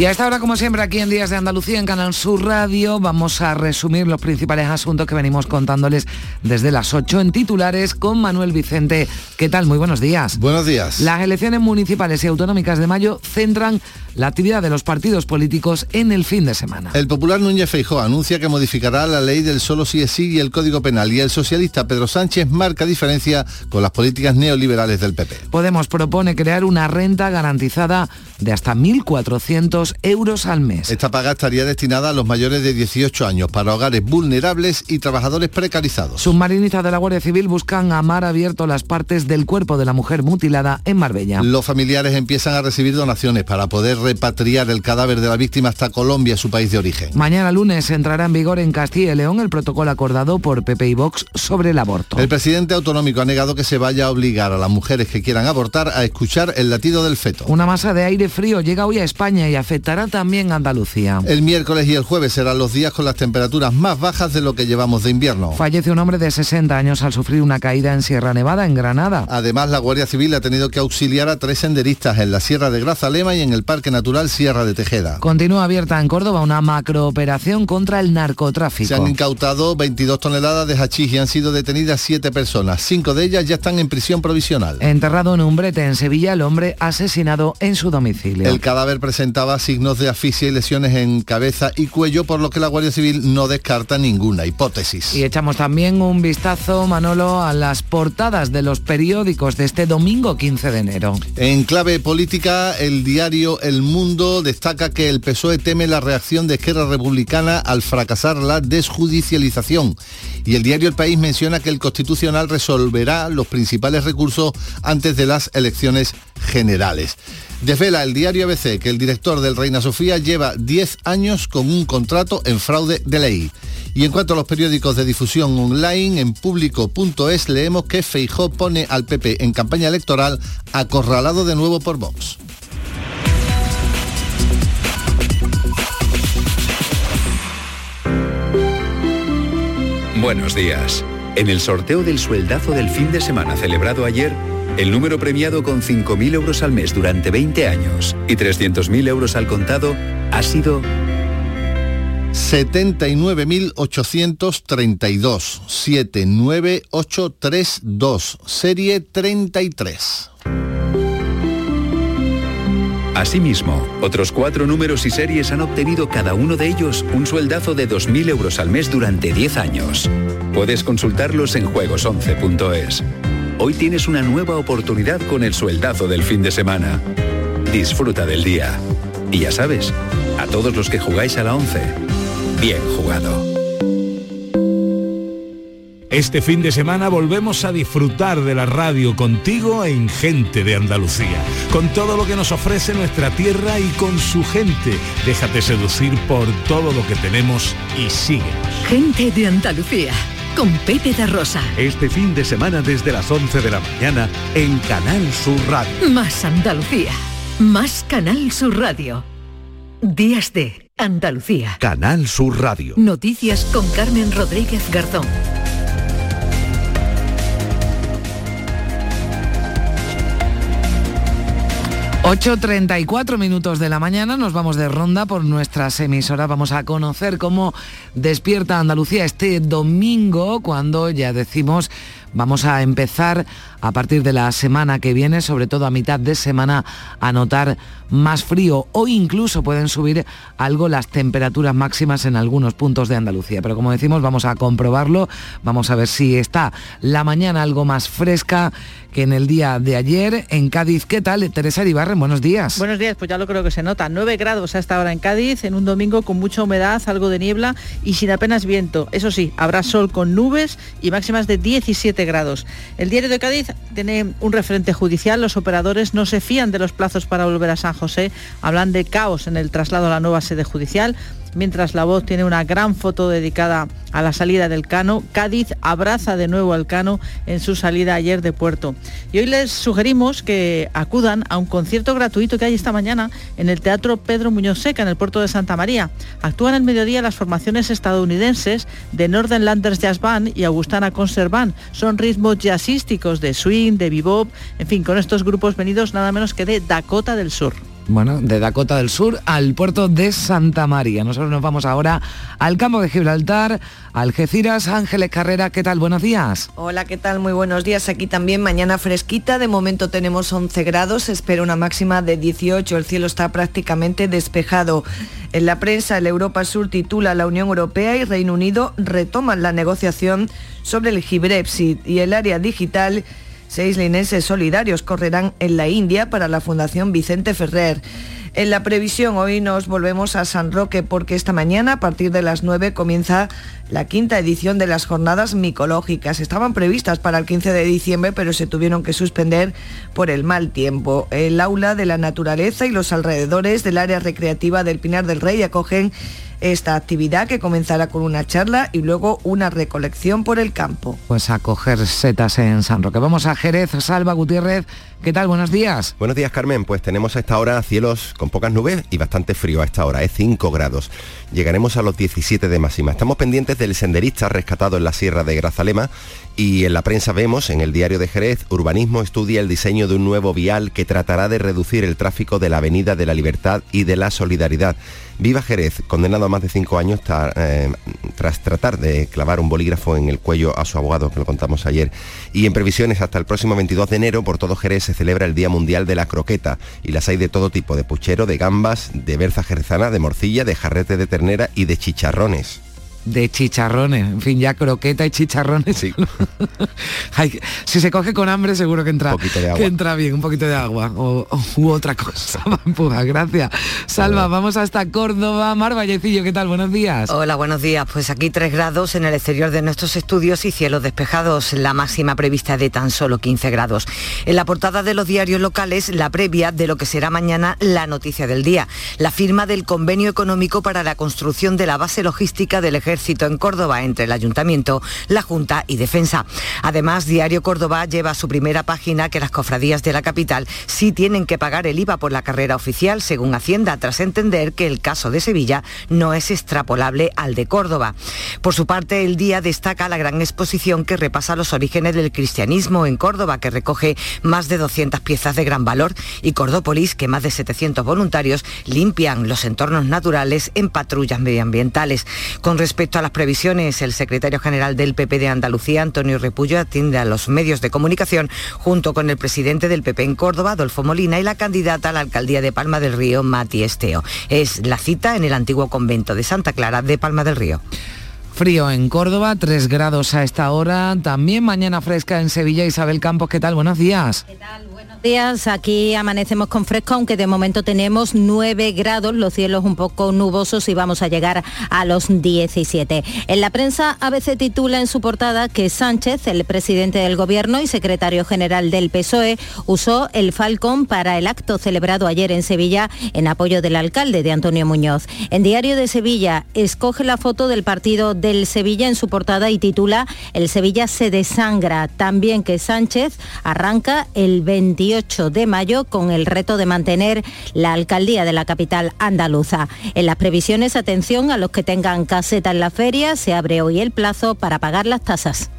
Y a esta hora, como siempre, aquí en Días de Andalucía, en Canal Sur Radio, vamos a resumir los principales asuntos que venimos contándoles desde las 8 en titulares con Manuel Vicente. ¿Qué tal? Muy buenos días. Buenos días. Las elecciones municipales y autonómicas de mayo centran la actividad de los partidos políticos en el fin de semana. El popular Núñez Feijó anuncia que modificará la ley del solo sí es sí y el Código Penal y el socialista Pedro Sánchez marca diferencia con las políticas neoliberales del PP. Podemos propone crear una renta garantizada de hasta 1.400 euros al mes. Esta paga estaría destinada a los mayores de 18 años para hogares vulnerables y trabajadores precarizados. Submarinistas de la Guardia Civil buscan a mar abierto las partes del cuerpo de la mujer mutilada en Marbella. Los familiares empiezan a recibir donaciones para poder repatriar el cadáver de la víctima hasta Colombia, su país de origen. Mañana lunes entrará en vigor en Castilla y León el protocolo acordado por PP y Vox sobre el aborto. El presidente autonómico ha negado que se vaya a obligar a las mujeres que quieran abortar a escuchar el latido del feto. Una masa de aire frío llega hoy a España y afectará también a Andalucía. El miércoles y el jueves serán los días con las temperaturas más bajas de lo que llevamos de invierno. Fallece un hombre de 60 años al sufrir una caída en Sierra Nevada, en Granada. Además, la Guardia Civil ha tenido que auxiliar a tres senderistas en la Sierra de Grazalema y en el Parque Natural Sierra de Tejeda. Continúa abierta en Córdoba una macrooperación contra el narcotráfico. Se han incautado 22 toneladas de hachís y han sido detenidas siete personas. Cinco de ellas ya están en prisión provisional. Enterrado en un brete en Sevilla, el hombre asesinado en su domicilio. El cadáver presentaba signos de asfixia y lesiones en cabeza y cuello, por lo que la Guardia Civil no descarta ninguna hipótesis. Y echamos también un vistazo, Manolo, a las portadas de los periódicos de este domingo 15 de enero. En clave política, el diario El Mundo destaca que el PSOE teme la reacción de Esquerra Republicana al fracasar la desjudicialización. Y el diario El País menciona que el Constitucional resolverá los principales recursos antes de las elecciones generales. Desvela el diario ABC que el director del Reina Sofía lleva 10 años con un contrato en fraude de ley. Y en cuanto a los periódicos de difusión online, en público.es leemos que Feijó pone al PP en campaña electoral acorralado de nuevo por Vox. Buenos días. En el sorteo del sueldazo del fin de semana celebrado ayer, el número premiado con 5.000 euros al mes durante 20 años y 300.000 euros al contado ha sido 79.832, 79832, serie 33. Asimismo, otros cuatro números y series han obtenido cada uno de ellos un sueldazo de 2.000 euros al mes durante 10 años. Puedes consultarlos en juegos11.es. Hoy tienes una nueva oportunidad con el sueldazo del fin de semana. Disfruta del día. Y ya sabes, a todos los que jugáis a la 11, bien jugado. Este fin de semana volvemos a disfrutar de la radio contigo en Gente de Andalucía, con todo lo que nos ofrece nuestra tierra y con su gente. Déjate seducir por todo lo que tenemos y síguenos. Gente de Andalucía, con Pepe de Rosa. Este fin de semana desde las 11 de la mañana en Canal Sur Radio. Más Andalucía, más Canal Sur Radio. Días de Andalucía. Canal Sur Radio. Noticias con Carmen Rodríguez Garzón. 8.34 minutos de la mañana, nos vamos de ronda por nuestras emisoras. Vamos a conocer cómo despierta Andalucía este domingo, cuando ya decimos vamos a empezar a partir de la semana que viene, sobre todo a mitad de semana, a notar más frío o incluso pueden subir algo las temperaturas máximas en algunos puntos de Andalucía. Pero como decimos, vamos a comprobarlo, vamos a ver si está la mañana algo más fresca que en el día de ayer en Cádiz. ¿Qué tal? Teresa Ibarren, buenos días. Buenos días, pues ya lo creo que se nota. 9 grados a esta hora en Cádiz, en un domingo con mucha humedad, algo de niebla y sin apenas viento. Eso sí, habrá sol con nubes y máximas de 17 grados. El diario de Cádiz tiene un referente judicial. Los operadores no se fían de los plazos para volver a San José. Hablan de caos en el traslado a la nueva sede judicial mientras La Voz tiene una gran foto dedicada a la salida del Cano. Cádiz abraza de nuevo al Cano en su salida ayer de puerto. Y hoy les sugerimos que acudan a un concierto gratuito que hay esta mañana en el Teatro Pedro Muñoz Seca, en el puerto de Santa María. Actúan el mediodía las formaciones estadounidenses de Northern Landers Jazz Band y Augustana Concert Band. Son ritmos jazzísticos de swing, de bebop, en fin, con estos grupos venidos nada menos que de Dakota del Sur bueno, de Dakota del Sur al puerto de Santa María. Nosotros nos vamos ahora al campo de Gibraltar, Algeciras, Ángeles Carrera, ¿qué tal? Buenos días. Hola, ¿qué tal? Muy buenos días. Aquí también mañana fresquita, de momento tenemos 11 grados, espero una máxima de 18, el cielo está prácticamente despejado. En la prensa, el Europa Sur titula La Unión Europea y Reino Unido retoman la negociación sobre el Gibrexit y el área digital Seis linenses solidarios correrán en la India para la Fundación Vicente Ferrer. En la previsión hoy nos volvemos a San Roque porque esta mañana a partir de las 9 comienza la quinta edición de las jornadas micológicas. Estaban previstas para el 15 de diciembre pero se tuvieron que suspender por el mal tiempo. El aula de la naturaleza y los alrededores del área recreativa del Pinar del Rey acogen esta actividad que comenzará con una charla y luego una recolección por el campo. Pues a coger setas en San Roque. Vamos a Jerez, Salva Gutiérrez. ¿Qué tal? Buenos días. Buenos días, Carmen. Pues tenemos a esta hora cielos con pocas nubes y bastante frío a esta hora, es 5 grados. Llegaremos a los 17 de máxima. Estamos pendientes del senderista rescatado en la sierra de Grazalema y en la prensa vemos, en el diario de Jerez, Urbanismo estudia el diseño de un nuevo vial que tratará de reducir el tráfico de la Avenida de la Libertad y de la Solidaridad. Viva Jerez, condenado a más de cinco años eh, tras tratar de clavar un bolígrafo en el cuello a su abogado, que lo contamos ayer. Y en previsiones hasta el próximo 22 de enero, por todo Jerez se celebra el Día Mundial de la Croqueta y las hay de todo tipo, de puchero, de gambas, de berza jerezana, de morcilla, de jarrete de ternera y de chicharrones de chicharrones, en fin, ya croqueta y chicharrones. Sí. si se coge con hambre seguro que entra, que entra bien, un poquito de agua o, u otra cosa. gracias. Salva, vamos hasta Córdoba. Mar Vallecillo, ¿qué tal? Buenos días. Hola, buenos días. Pues aquí 3 grados en el exterior de nuestros estudios y cielos despejados. La máxima prevista de tan solo 15 grados. En la portada de los diarios locales, la previa de lo que será mañana la noticia del día. La firma del convenio económico para la construcción de la base logística del ejército Ejército en Córdoba entre el Ayuntamiento, la Junta y Defensa. Además, Diario Córdoba lleva a su primera página que las cofradías de la capital sí tienen que pagar el IVA por la carrera oficial, según Hacienda, tras entender que el caso de Sevilla no es extrapolable al de Córdoba. Por su parte, el día destaca la gran exposición que repasa los orígenes del cristianismo en Córdoba, que recoge más de 200 piezas de gran valor, y Cordópolis, que más de 700 voluntarios limpian los entornos naturales en patrullas medioambientales. Con respecto Respecto a las previsiones, el secretario general del PP de Andalucía, Antonio Repullo, atiende a los medios de comunicación junto con el presidente del PP en Córdoba, Adolfo Molina, y la candidata a la alcaldía de Palma del Río, Mati Esteo. Es la cita en el antiguo convento de Santa Clara de Palma del Río. Frío en Córdoba, 3 grados a esta hora. También mañana fresca en Sevilla. Isabel Campos, ¿qué tal? Buenos días. ¿Qué tal? Días. Aquí amanecemos con fresco, aunque de momento tenemos 9 grados, los cielos un poco nubosos y vamos a llegar a los 17. En la prensa ABC titula en su portada que Sánchez, el presidente del gobierno y secretario general del PSOE, usó el Falcon para el acto celebrado ayer en Sevilla en apoyo del alcalde de Antonio Muñoz. En Diario de Sevilla escoge la foto del partido del Sevilla en su portada y titula El Sevilla se desangra. También que Sánchez arranca el 21 28 de mayo con el reto de mantener la alcaldía de la capital andaluza. En las previsiones, atención a los que tengan caseta en la feria, se abre hoy el plazo para pagar las tasas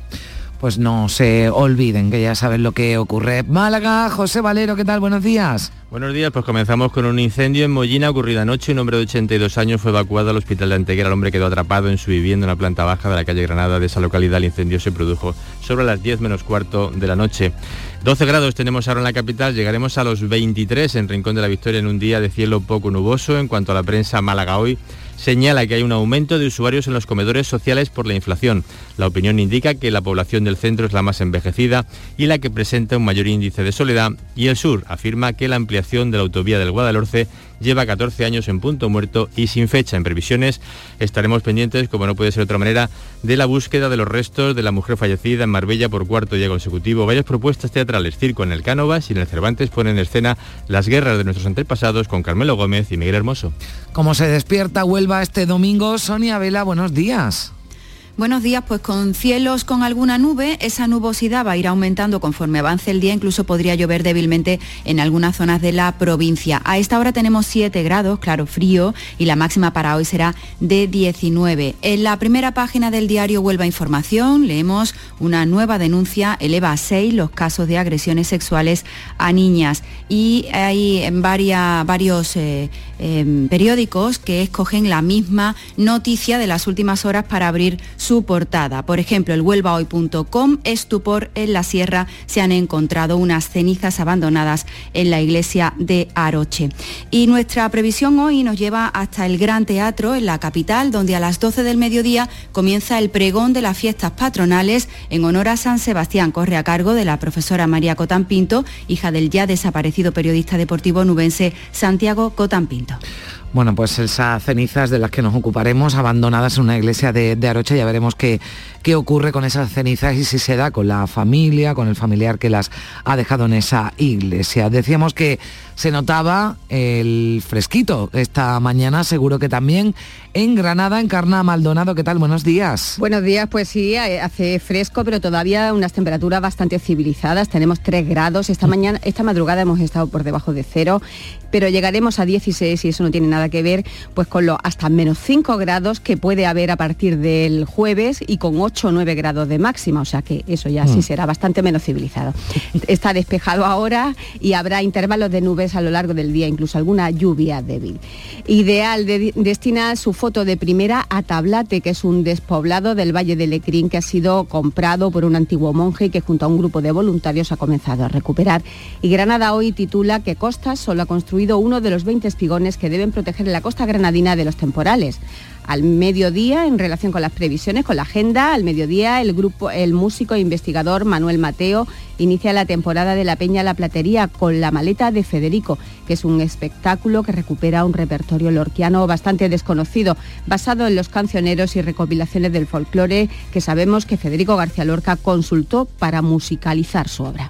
pues no se olviden, que ya saben lo que ocurre. Málaga, José Valero, ¿qué tal? Buenos días. Buenos días, pues comenzamos con un incendio en Mollina ocurrido anoche. Un hombre de 82 años fue evacuado al hospital de Antequera. El hombre quedó atrapado en su vivienda en la planta baja de la calle Granada de esa localidad. El incendio se produjo sobre las 10 menos cuarto de la noche. 12 grados tenemos ahora en la capital, llegaremos a los 23 en Rincón de la Victoria en un día de cielo poco nuboso. En cuanto a la prensa, Málaga hoy señala que hay un aumento de usuarios en los comedores sociales por la inflación. La opinión indica que la población del centro es la más envejecida y la que presenta un mayor índice de soledad y el sur afirma que la ampliación de la autovía del Guadalhorce lleva 14 años en punto muerto y sin fecha. En previsiones estaremos pendientes, como no puede ser de otra manera, de la búsqueda de los restos de la mujer fallecida en Marbella por cuarto día consecutivo. Varias propuestas teatrales, circo en el Cánovas y en el Cervantes ponen en escena las guerras de nuestros antepasados con Carmelo Gómez y Miguel Hermoso. Como se despierta Huelva este domingo, Sonia Vela, buenos días. Buenos días, pues con cielos con alguna nube, esa nubosidad va a ir aumentando conforme avance el día, incluso podría llover débilmente en algunas zonas de la provincia. A esta hora tenemos 7 grados, claro, frío, y la máxima para hoy será de 19. En la primera página del diario Huelva Información leemos una nueva denuncia, eleva a 6 los casos de agresiones sexuales a niñas y hay varias, varios eh, em, periódicos que escogen la misma noticia de las últimas horas para abrir su portada. Por ejemplo, el huelvahoy.com, estupor en la sierra, se han encontrado unas cenizas abandonadas en la iglesia de Aroche. Y nuestra previsión hoy nos lleva hasta el Gran Teatro en la capital, donde a las 12 del mediodía comienza el pregón de las fiestas patronales en honor a San Sebastián. Corre a cargo de la profesora María Cotán Pinto, hija del ya desaparecido periodista deportivo nubense Santiago Cotán Pinto. Bueno, pues esas cenizas de las que nos ocuparemos, abandonadas en una iglesia de, de Arocha, ya veremos qué, qué ocurre con esas cenizas y si se da con la familia, con el familiar que las ha dejado en esa iglesia. Decíamos que se notaba el fresquito esta mañana, seguro que también en Granada, en Carna Maldonado. ¿Qué tal? Buenos días. Buenos días, pues sí, eh, hace fresco, pero todavía unas temperaturas bastante civilizadas. Tenemos 3 grados. Esta mañana, esta madrugada hemos estado por debajo de cero, pero llegaremos a 16 y eso no tiene nada que ver pues con los hasta menos 5 grados que puede haber a partir del jueves y con 8 o 9 grados de máxima, o sea que eso ya sí mm. será bastante menos civilizado. Está despejado ahora y habrá intervalos de nubes a lo largo del día, incluso alguna lluvia débil. Ideal de, destina su foto de primera a Tablate, que es un despoblado del Valle de Lecrín que ha sido comprado por un antiguo monje y que junto a un grupo de voluntarios ha comenzado a recuperar. Y Granada hoy titula que Costas solo ha construido uno de los 20 espigones que deben proteger la costa granadina de los temporales al mediodía en relación con las previsiones, con la agenda. Al mediodía el grupo, el músico e investigador Manuel Mateo inicia la temporada de la Peña La Platería con la maleta de Federico, que es un espectáculo que recupera un repertorio lorquiano bastante desconocido, basado en los cancioneros y recopilaciones del folclore que sabemos que Federico García Lorca consultó para musicalizar su obra.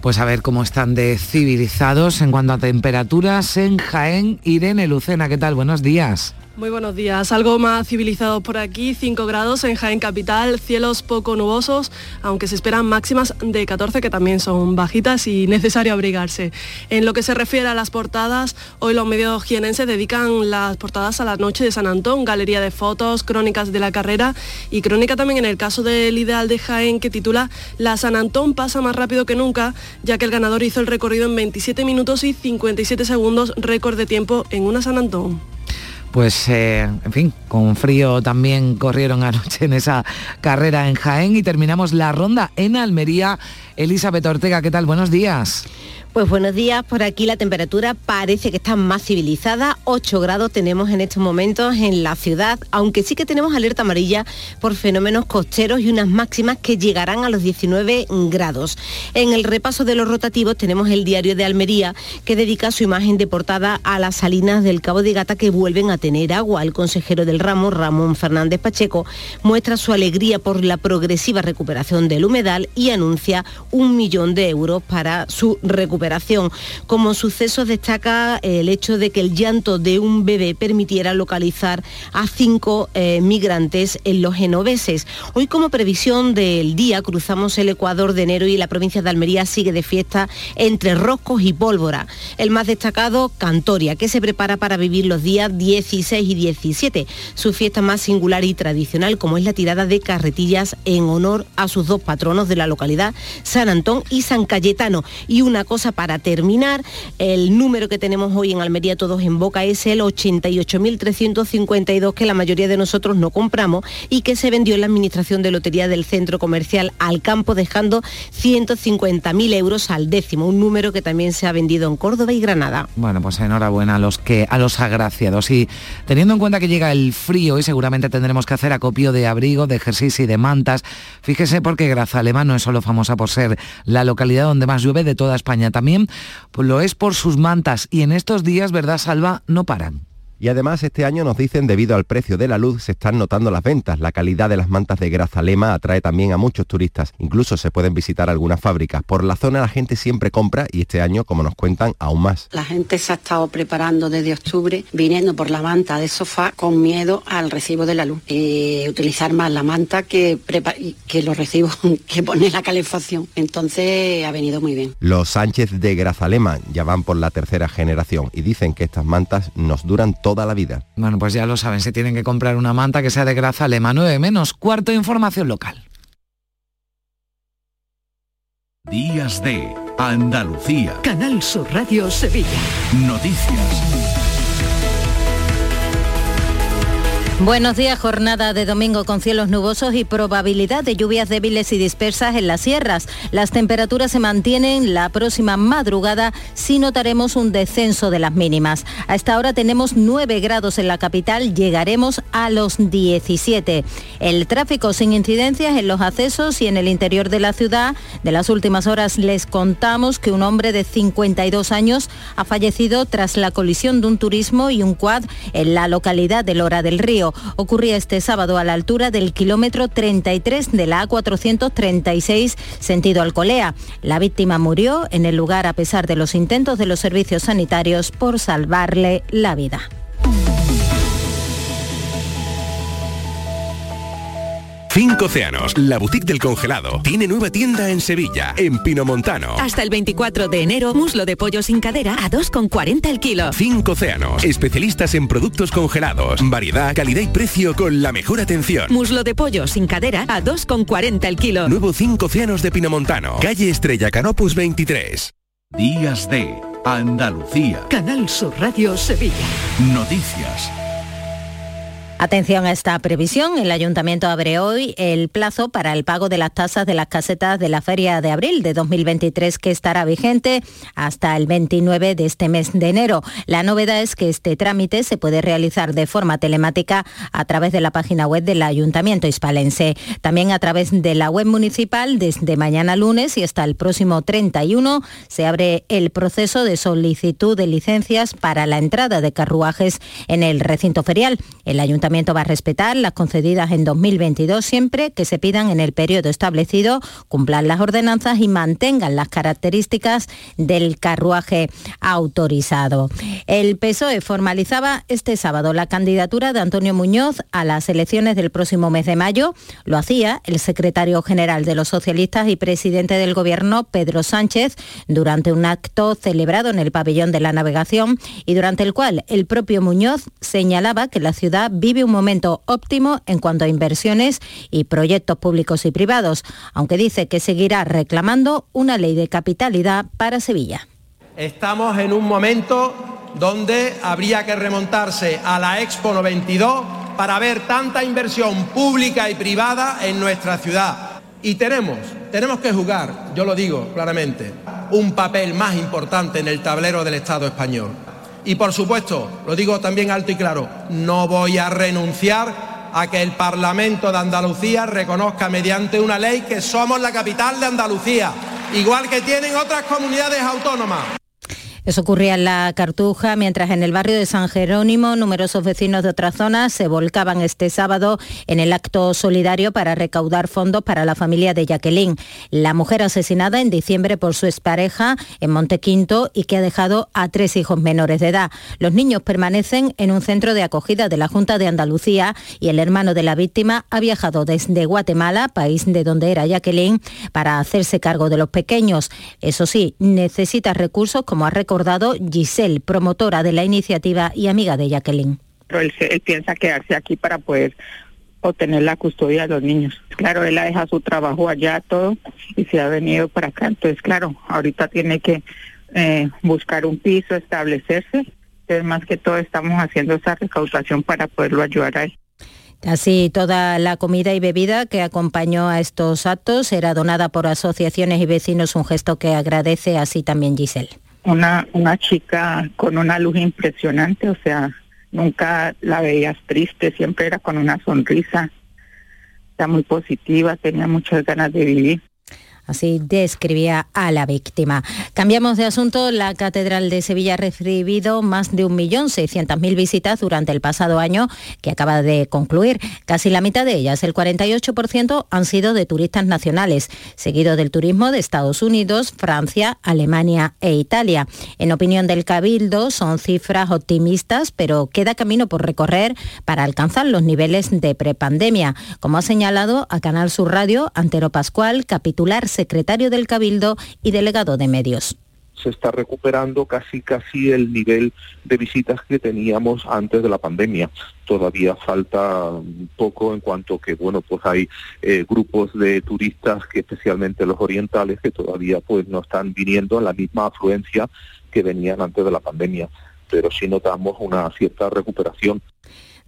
Pues a ver cómo están de civilizados en cuanto a temperaturas en Jaén. Irene Lucena, ¿qué tal? Buenos días. Muy buenos días. Algo más civilizado por aquí, 5 grados en Jaén Capital, cielos poco nubosos, aunque se esperan máximas de 14 que también son bajitas y necesario abrigarse. En lo que se refiere a las portadas, hoy los medios jienenses dedican las portadas a la noche de San Antón, galería de fotos, crónicas de la carrera y crónica también en el caso del ideal de Jaén que titula La San Antón pasa más rápido que nunca, ya que el ganador hizo el recorrido en 27 minutos y 57 segundos, récord de tiempo en una San Antón pues eh, en fin, con frío también corrieron anoche en esa carrera en Jaén y terminamos la ronda en Almería. Elizabeth Ortega, ¿qué tal? Buenos días. Pues buenos días, por aquí la temperatura parece que está más civilizada, 8 grados tenemos en estos momentos en la ciudad, aunque sí que tenemos alerta amarilla por fenómenos costeros y unas máximas que llegarán a los 19 grados. En el repaso de los rotativos tenemos el diario de Almería que dedica su imagen de portada a las salinas del Cabo de Gata que vuelven a tener agua. El consejero del ramo, Ramón Fernández Pacheco, muestra su alegría por la progresiva recuperación del humedal y anuncia un millón de euros para su recuperación. Como suceso destaca el hecho de que el llanto de un bebé permitiera localizar a cinco eh, migrantes en los genoveses. Hoy como previsión del día cruzamos el Ecuador de enero y la provincia de Almería sigue de fiesta entre roscos y pólvora. El más destacado, Cantoria, que se prepara para vivir los días 16 y 17, su fiesta más singular y tradicional como es la tirada de carretillas en honor a sus dos patronos de la localidad, San Antón y San Cayetano. Y una cosa para terminar, el número que tenemos hoy en Almería todos en boca es el 88.352 que la mayoría de nosotros no compramos y que se vendió en la administración de lotería del centro comercial al campo dejando 150.000 euros al décimo, un número que también se ha vendido en Córdoba y Granada. Bueno, pues enhorabuena a los que a los agraciados. Y teniendo en cuenta que llega el frío y seguramente tendremos que hacer acopio de abrigo, de ejercicio y de mantas, fíjese porque Grazalema no es solo famosa por ser la localidad donde más llueve de toda España, también pues lo es por sus mantas y en estos días, ¿verdad, Salva? No paran. Y además este año nos dicen debido al precio de la luz se están notando las ventas. La calidad de las mantas de Grazalema atrae también a muchos turistas. Incluso se pueden visitar algunas fábricas. Por la zona la gente siempre compra y este año, como nos cuentan, aún más. La gente se ha estado preparando desde octubre, viniendo por la manta de sofá con miedo al recibo de la luz. Y utilizar más la manta que, que los recibos que pone la calefacción. Entonces ha venido muy bien. Los Sánchez de Grazalema ya van por la tercera generación y dicen que estas mantas nos duran todo toda la vida. Bueno, pues ya lo saben, se tienen que comprar una manta que sea de grasa alema 9 menos. Cuarto, información local. Días de Andalucía. Canal Sur Radio Sevilla. Noticias. Buenos días, jornada de domingo con cielos nubosos y probabilidad de lluvias débiles y dispersas en las sierras. Las temperaturas se mantienen la próxima madrugada si notaremos un descenso de las mínimas. A esta hora tenemos 9 grados en la capital, llegaremos a los 17. El tráfico sin incidencias en los accesos y en el interior de la ciudad. De las últimas horas les contamos que un hombre de 52 años ha fallecido tras la colisión de un turismo y un quad en la localidad de Lora del Río ocurría este sábado a la altura del kilómetro 33 de la A436 sentido Alcolea. La víctima murió en el lugar a pesar de los intentos de los servicios sanitarios por salvarle la vida. Cinco Océanos, la boutique del congelado, tiene nueva tienda en Sevilla, en Pinomontano. Hasta el 24 de enero, muslo de pollo sin cadera a 2,40 el kilo. Cinco Océanos, especialistas en productos congelados, variedad, calidad y precio con la mejor atención. Muslo de pollo sin cadera a 2,40 el kilo. Nuevo Cinco Océanos de Pinomontano, calle Estrella Canopus 23. Días de Andalucía. Canal Sur Radio Sevilla. Noticias. Atención a esta previsión. El ayuntamiento abre hoy el plazo para el pago de las tasas de las casetas de la Feria de Abril de 2023 que estará vigente hasta el 29 de este mes de enero. La novedad es que este trámite se puede realizar de forma telemática a través de la página web del ayuntamiento hispalense. También a través de la web municipal desde mañana lunes y hasta el próximo 31 se abre el proceso de solicitud de licencias para la entrada de carruajes en el recinto ferial. El ayuntamiento va a respetar las concedidas en 2022 siempre que se pidan en el periodo establecido, cumplan las ordenanzas y mantengan las características del carruaje autorizado. El PSOE formalizaba este sábado la candidatura de Antonio Muñoz a las elecciones del próximo mes de mayo. Lo hacía el secretario general de los socialistas y presidente del gobierno, Pedro Sánchez, durante un acto celebrado en el pabellón de la navegación y durante el cual el propio Muñoz señalaba que la ciudad vive un momento óptimo en cuanto a inversiones y proyectos públicos y privados, aunque dice que seguirá reclamando una ley de capitalidad para Sevilla. Estamos en un momento donde habría que remontarse a la Expo 92 para ver tanta inversión pública y privada en nuestra ciudad. Y tenemos, tenemos que jugar, yo lo digo claramente, un papel más importante en el tablero del Estado español. Y por supuesto, lo digo también alto y claro, no voy a renunciar a que el Parlamento de Andalucía reconozca mediante una ley que somos la capital de Andalucía, igual que tienen otras comunidades autónomas. Eso ocurría en la Cartuja, mientras en el barrio de San Jerónimo numerosos vecinos de otras zonas se volcaban este sábado en el acto solidario para recaudar fondos para la familia de Jacqueline, la mujer asesinada en diciembre por su expareja en Montequinto y que ha dejado a tres hijos menores de edad. Los niños permanecen en un centro de acogida de la Junta de Andalucía y el hermano de la víctima ha viajado desde Guatemala, país de donde era Jacqueline, para hacerse cargo de los pequeños. Eso sí, necesita recursos como ha recordado Giselle, promotora de la iniciativa y amiga de Jacqueline. Pero él, él piensa quedarse aquí para poder obtener la custodia de los niños. Claro, él ha dejado su trabajo allá todo y se ha venido para acá. Entonces, claro, ahorita tiene que eh, buscar un piso, establecerse. Entonces, más que todo estamos haciendo esa recaudación para poderlo ayudar a él. Así, toda la comida y bebida que acompañó a estos actos era donada por asociaciones y vecinos, un gesto que agradece así también Giselle. Una, una chica con una luz impresionante, o sea, nunca la veías triste, siempre era con una sonrisa, está muy positiva, tenía muchas ganas de vivir. Así describía a la víctima. Cambiamos de asunto. La Catedral de Sevilla ha recibido más de 1.600.000 visitas durante el pasado año que acaba de concluir. Casi la mitad de ellas, el 48%, han sido de turistas nacionales, seguido del turismo de Estados Unidos, Francia, Alemania e Italia. En opinión del Cabildo, son cifras optimistas, pero queda camino por recorrer para alcanzar los niveles de prepandemia. Como ha señalado a Canal Sur Radio, Antero Pascual, capitular secretario del Cabildo y delegado de medios se está recuperando casi casi el nivel de visitas que teníamos antes de la pandemia. Todavía falta poco en cuanto que bueno pues hay eh, grupos de turistas que especialmente los orientales que todavía pues no están viniendo en la misma afluencia que venían antes de la pandemia, pero sí notamos una cierta recuperación.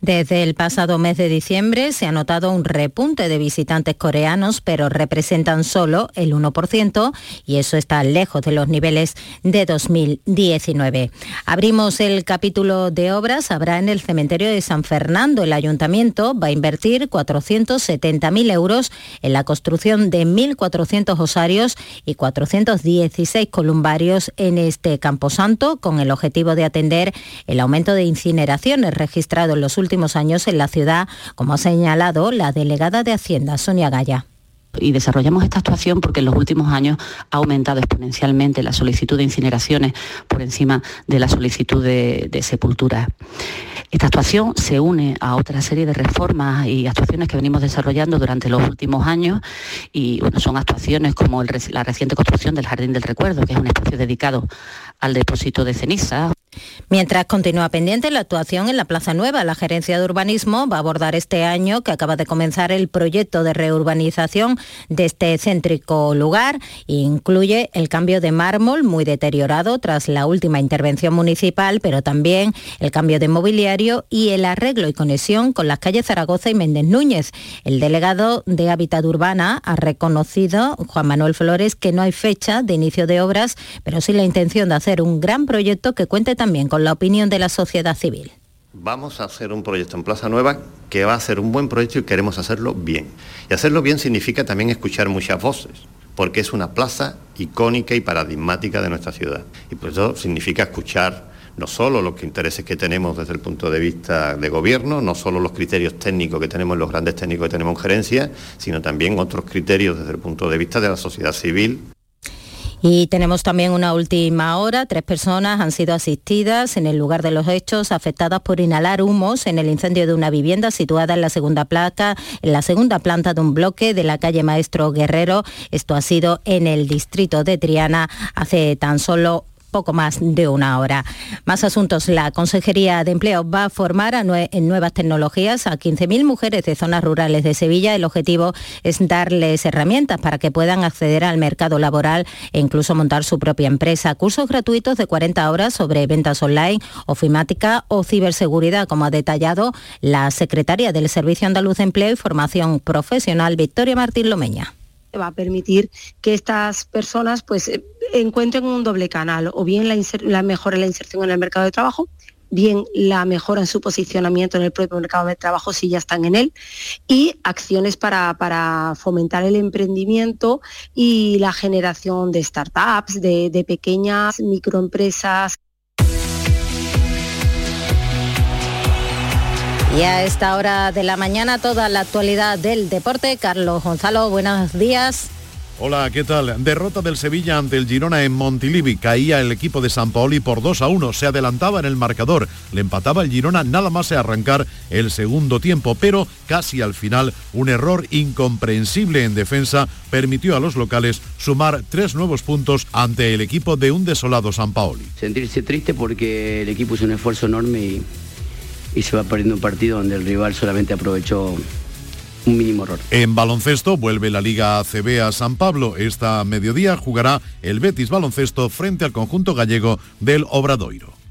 Desde el pasado mes de diciembre se ha notado un repunte de visitantes coreanos, pero representan solo el 1% y eso está lejos de los niveles de 2019. Abrimos el capítulo de obras. Habrá en el cementerio de San Fernando. El ayuntamiento va a invertir 470.000 euros en la construcción de 1.400 osarios y 416 columbarios en este camposanto con el objetivo de atender el aumento de incineraciones registrado en los últimos años en la ciudad, como ha señalado la delegada de Hacienda, Sonia Gaya y desarrollamos esta actuación porque en los últimos años ha aumentado exponencialmente la solicitud de incineraciones por encima de la solicitud de, de sepulturas. Esta actuación se une a otra serie de reformas y actuaciones que venimos desarrollando durante los últimos años y bueno, son actuaciones como la reciente construcción del Jardín del Recuerdo, que es un espacio dedicado al depósito de ceniza. Mientras continúa pendiente la actuación en la Plaza Nueva, la Gerencia de Urbanismo va a abordar este año que acaba de comenzar el proyecto de reurbanización de este céntrico lugar. Incluye el cambio de mármol muy deteriorado tras la última intervención municipal, pero también el cambio de mobiliario y el arreglo y conexión con las calles Zaragoza y Méndez Núñez. El delegado de Hábitat Urbana ha reconocido, Juan Manuel Flores, que no hay fecha de inicio de obras, pero sí la intención de hacer un gran proyecto que cuente también con la opinión de la sociedad civil. Vamos a hacer un proyecto en Plaza Nueva que va a ser un buen proyecto y queremos hacerlo bien. Y hacerlo bien significa también escuchar muchas voces, porque es una plaza icónica y paradigmática de nuestra ciudad. Y por eso significa escuchar no solo los intereses que tenemos desde el punto de vista de gobierno, no solo los criterios técnicos que tenemos, los grandes técnicos que tenemos en gerencia, sino también otros criterios desde el punto de vista de la sociedad civil y tenemos también una última hora. Tres personas han sido asistidas en el lugar de los hechos, afectadas por inhalar humos en el incendio de una vivienda situada en la segunda placa, en la segunda planta de un bloque de la calle Maestro Guerrero. Esto ha sido en el distrito de Triana hace tan solo poco más de una hora. Más asuntos. La Consejería de Empleo va a formar en nuevas tecnologías a 15.000 mujeres de zonas rurales de Sevilla. El objetivo es darles herramientas para que puedan acceder al mercado laboral e incluso montar su propia empresa. Cursos gratuitos de 40 horas sobre ventas online, ofimática o ciberseguridad, como ha detallado la secretaria del Servicio Andaluz de Empleo y Formación Profesional, Victoria Martín Lomeña va a permitir que estas personas pues encuentren un doble canal, o bien la, la mejora en la inserción en el mercado de trabajo bien la mejora en su posicionamiento en el propio mercado de trabajo si ya están en él, y acciones para, para fomentar el emprendimiento y la generación de startups, de pequeñas microempresas. Y a esta hora de la mañana toda la actualidad del deporte. Carlos Gonzalo, buenos días. Hola, ¿qué tal? Derrota del Sevilla ante el Girona en Montilivi. Caía el equipo de San Paoli por 2 a 1. Se adelantaba en el marcador. Le empataba el Girona nada más a arrancar el segundo tiempo, pero casi al final un error incomprensible en defensa permitió a los locales sumar tres nuevos puntos ante el equipo de un desolado San Paoli. Sentirse triste porque el equipo hizo un esfuerzo enorme y, y se va perdiendo un partido donde el rival solamente aprovechó un mínimo error. En baloncesto vuelve la Liga ACB a San Pablo. Esta mediodía jugará el Betis Baloncesto frente al conjunto gallego del Obradoiro.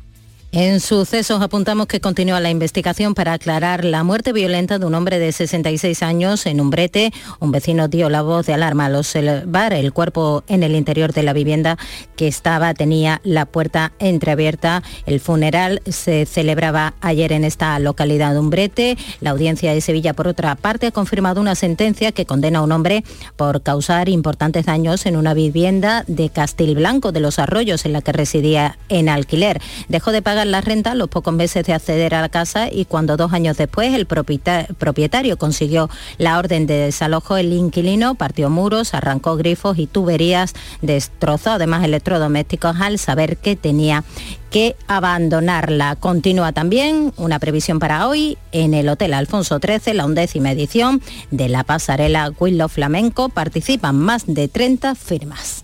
En sucesos apuntamos que continúa la investigación para aclarar la muerte violenta de un hombre de 66 años en un brete. Un vecino dio la voz de alarma al observar el cuerpo en el interior de la vivienda que estaba, tenía la puerta entreabierta. El funeral se celebraba ayer en esta localidad de Umbrete. La audiencia de Sevilla, por otra parte, ha confirmado una sentencia que condena a un hombre por causar importantes daños en una vivienda de Castilblanco de los Arroyos en la que residía en alquiler. Dejó de pagar la renta los pocos meses de acceder a la casa y cuando dos años después el propietario consiguió la orden de desalojo, el inquilino partió muros, arrancó grifos y tuberías, destrozó además electrodomésticos al saber que tenía que abandonarla. Continúa también una previsión para hoy en el Hotel Alfonso XIII, la undécima edición de la pasarela Willow Flamenco. Participan más de 30 firmas.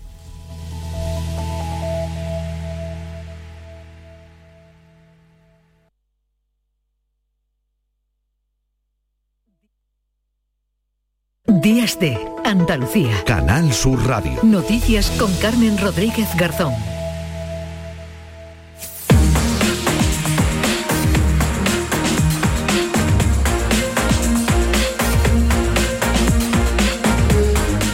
Días de Andalucía. Canal Sur Radio. Noticias con Carmen Rodríguez Garzón.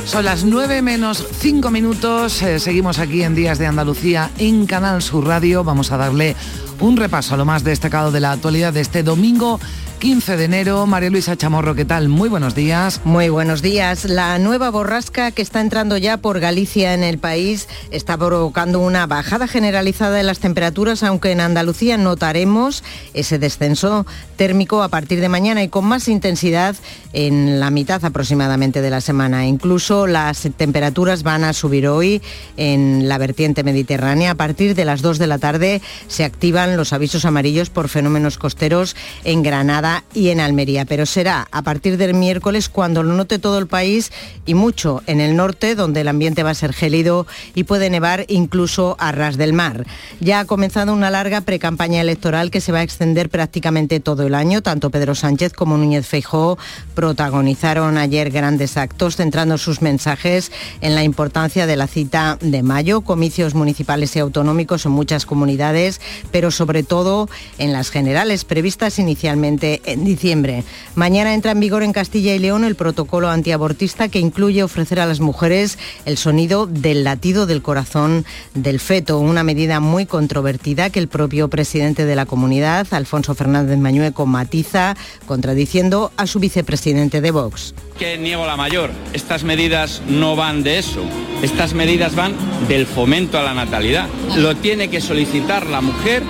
Son las 9 menos 5 minutos. eh, seguimos aquí en Días de Andalucía en Canal Sur Radio. Vamos a darle un repaso a lo más destacado de la actualidad de este domingo 15 de enero. María Luisa Chamorro, ¿qué tal? Muy buenos días. Muy buenos días. La nueva borrasca que está entrando ya por Galicia en el país está provocando una bajada generalizada de las temperaturas, aunque en Andalucía notaremos ese descenso térmico a partir de mañana y con más intensidad en la mitad aproximadamente de la semana. Incluso las temperaturas van a subir hoy en la vertiente mediterránea. A partir de las 2 de la tarde se activan los avisos amarillos por fenómenos costeros en Granada y en Almería, pero será a partir del miércoles cuando lo note todo el país y mucho en el norte, donde el ambiente va a ser gélido y puede nevar incluso a ras del mar. Ya ha comenzado una larga precampaña electoral que se va a extender prácticamente todo el año. Tanto Pedro Sánchez como Núñez Feijóo protagonizaron ayer grandes actos, centrando sus mensajes en la importancia de la cita de mayo, comicios municipales y autonómicos en muchas comunidades, pero sobre todo en las generales previstas inicialmente en diciembre. Mañana entra en vigor en Castilla y León el protocolo antiabortista que incluye ofrecer a las mujeres el sonido del latido del corazón del feto, una medida muy controvertida que el propio presidente de la comunidad, Alfonso Fernández Mañueco, matiza, contradiciendo a su vicepresidente de Vox. que niego la mayor. Estas medidas no van de eso. Estas medidas van del fomento a la natalidad. Lo tiene que solicitar la mujer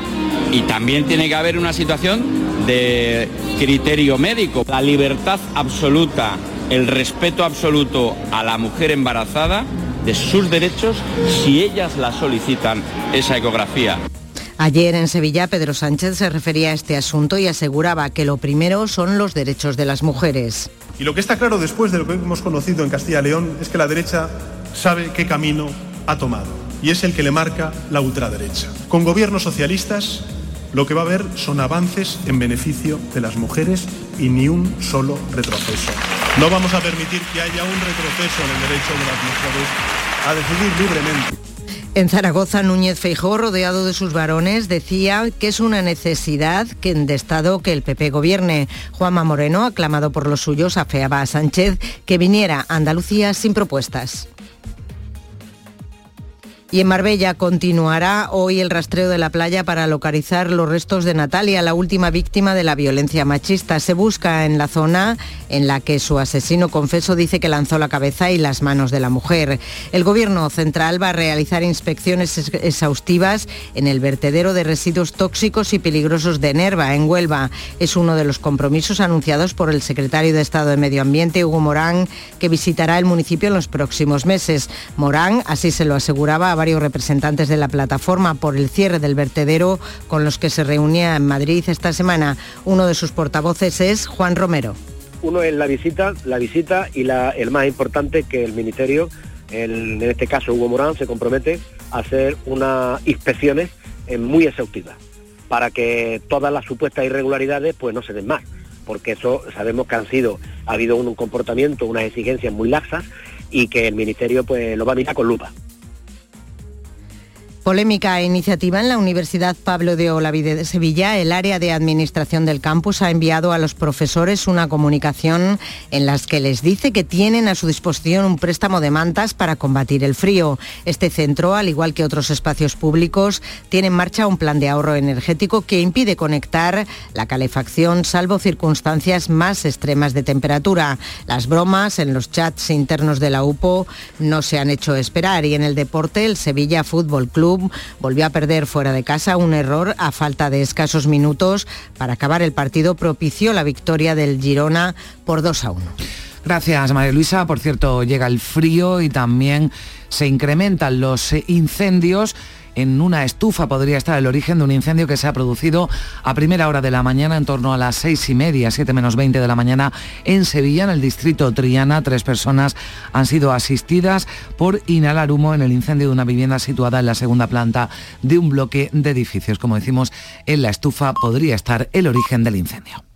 y también tiene que haber una situación de criterio médico. La libertad absoluta, el respeto absoluto a la mujer embarazada de sus derechos si ellas la solicitan esa ecografía. Ayer en Sevilla Pedro Sánchez se refería a este asunto y aseguraba que lo primero son los derechos de las mujeres. Y lo que está claro después de lo que hemos conocido en Castilla y León es que la derecha sabe qué camino ha tomado y es el que le marca la ultraderecha. Con gobiernos socialistas lo que va a haber son avances en beneficio de las mujeres y ni un solo retroceso. No vamos a permitir que haya un retroceso en el derecho de las mujeres a decidir libremente. En Zaragoza, Núñez Feijóo, rodeado de sus varones, decía que es una necesidad que de Estado que el PP gobierne. Juanma Moreno, aclamado por los suyos, afeaba a Sánchez que viniera a Andalucía sin propuestas. Y en Marbella continuará hoy el rastreo de la playa para localizar los restos de Natalia, la última víctima de la violencia machista. Se busca en la zona en la que su asesino confeso dice que lanzó la cabeza y las manos de la mujer. El gobierno central va a realizar inspecciones exhaustivas en el vertedero de residuos tóxicos y peligrosos de Nerva, en Huelva. Es uno de los compromisos anunciados por el secretario de Estado de Medio Ambiente, Hugo Morán, que visitará el municipio en los próximos meses. Morán así se lo aseguraba a varios representantes de la plataforma por el cierre del vertedero con los que se reunía en Madrid esta semana. Uno de sus portavoces es Juan Romero. Uno es la visita, la visita y el más importante que el Ministerio, en este caso Hugo Morán, se compromete a hacer unas inspecciones muy exhaustivas para que todas las supuestas irregularidades pues no se den más porque eso sabemos que han sido, ha habido un comportamiento, unas exigencias muy laxas y que el Ministerio pues lo va a mirar con lupa. Polémica iniciativa en la Universidad Pablo de Olavide de Sevilla. El área de administración del campus ha enviado a los profesores una comunicación en la que les dice que tienen a su disposición un préstamo de mantas para combatir el frío. Este centro, al igual que otros espacios públicos, tiene en marcha un plan de ahorro energético que impide conectar la calefacción salvo circunstancias más extremas de temperatura. Las bromas en los chats internos de la UPO no se han hecho esperar y en el deporte el Sevilla Fútbol Volvió a perder fuera de casa un error a falta de escasos minutos para acabar el partido propició la victoria del Girona por 2 a 1. Gracias, María Luisa. Por cierto, llega el frío y también se incrementan los incendios en una estufa podría estar el origen de un incendio que se ha producido a primera hora de la mañana, en torno a las seis y media, siete menos 20 de la mañana, en Sevilla, en el distrito Triana. Tres personas han sido asistidas por inhalar humo en el incendio de una vivienda situada en la segunda planta de un bloque de edificios. Como decimos, en la estufa podría estar el origen del incendio.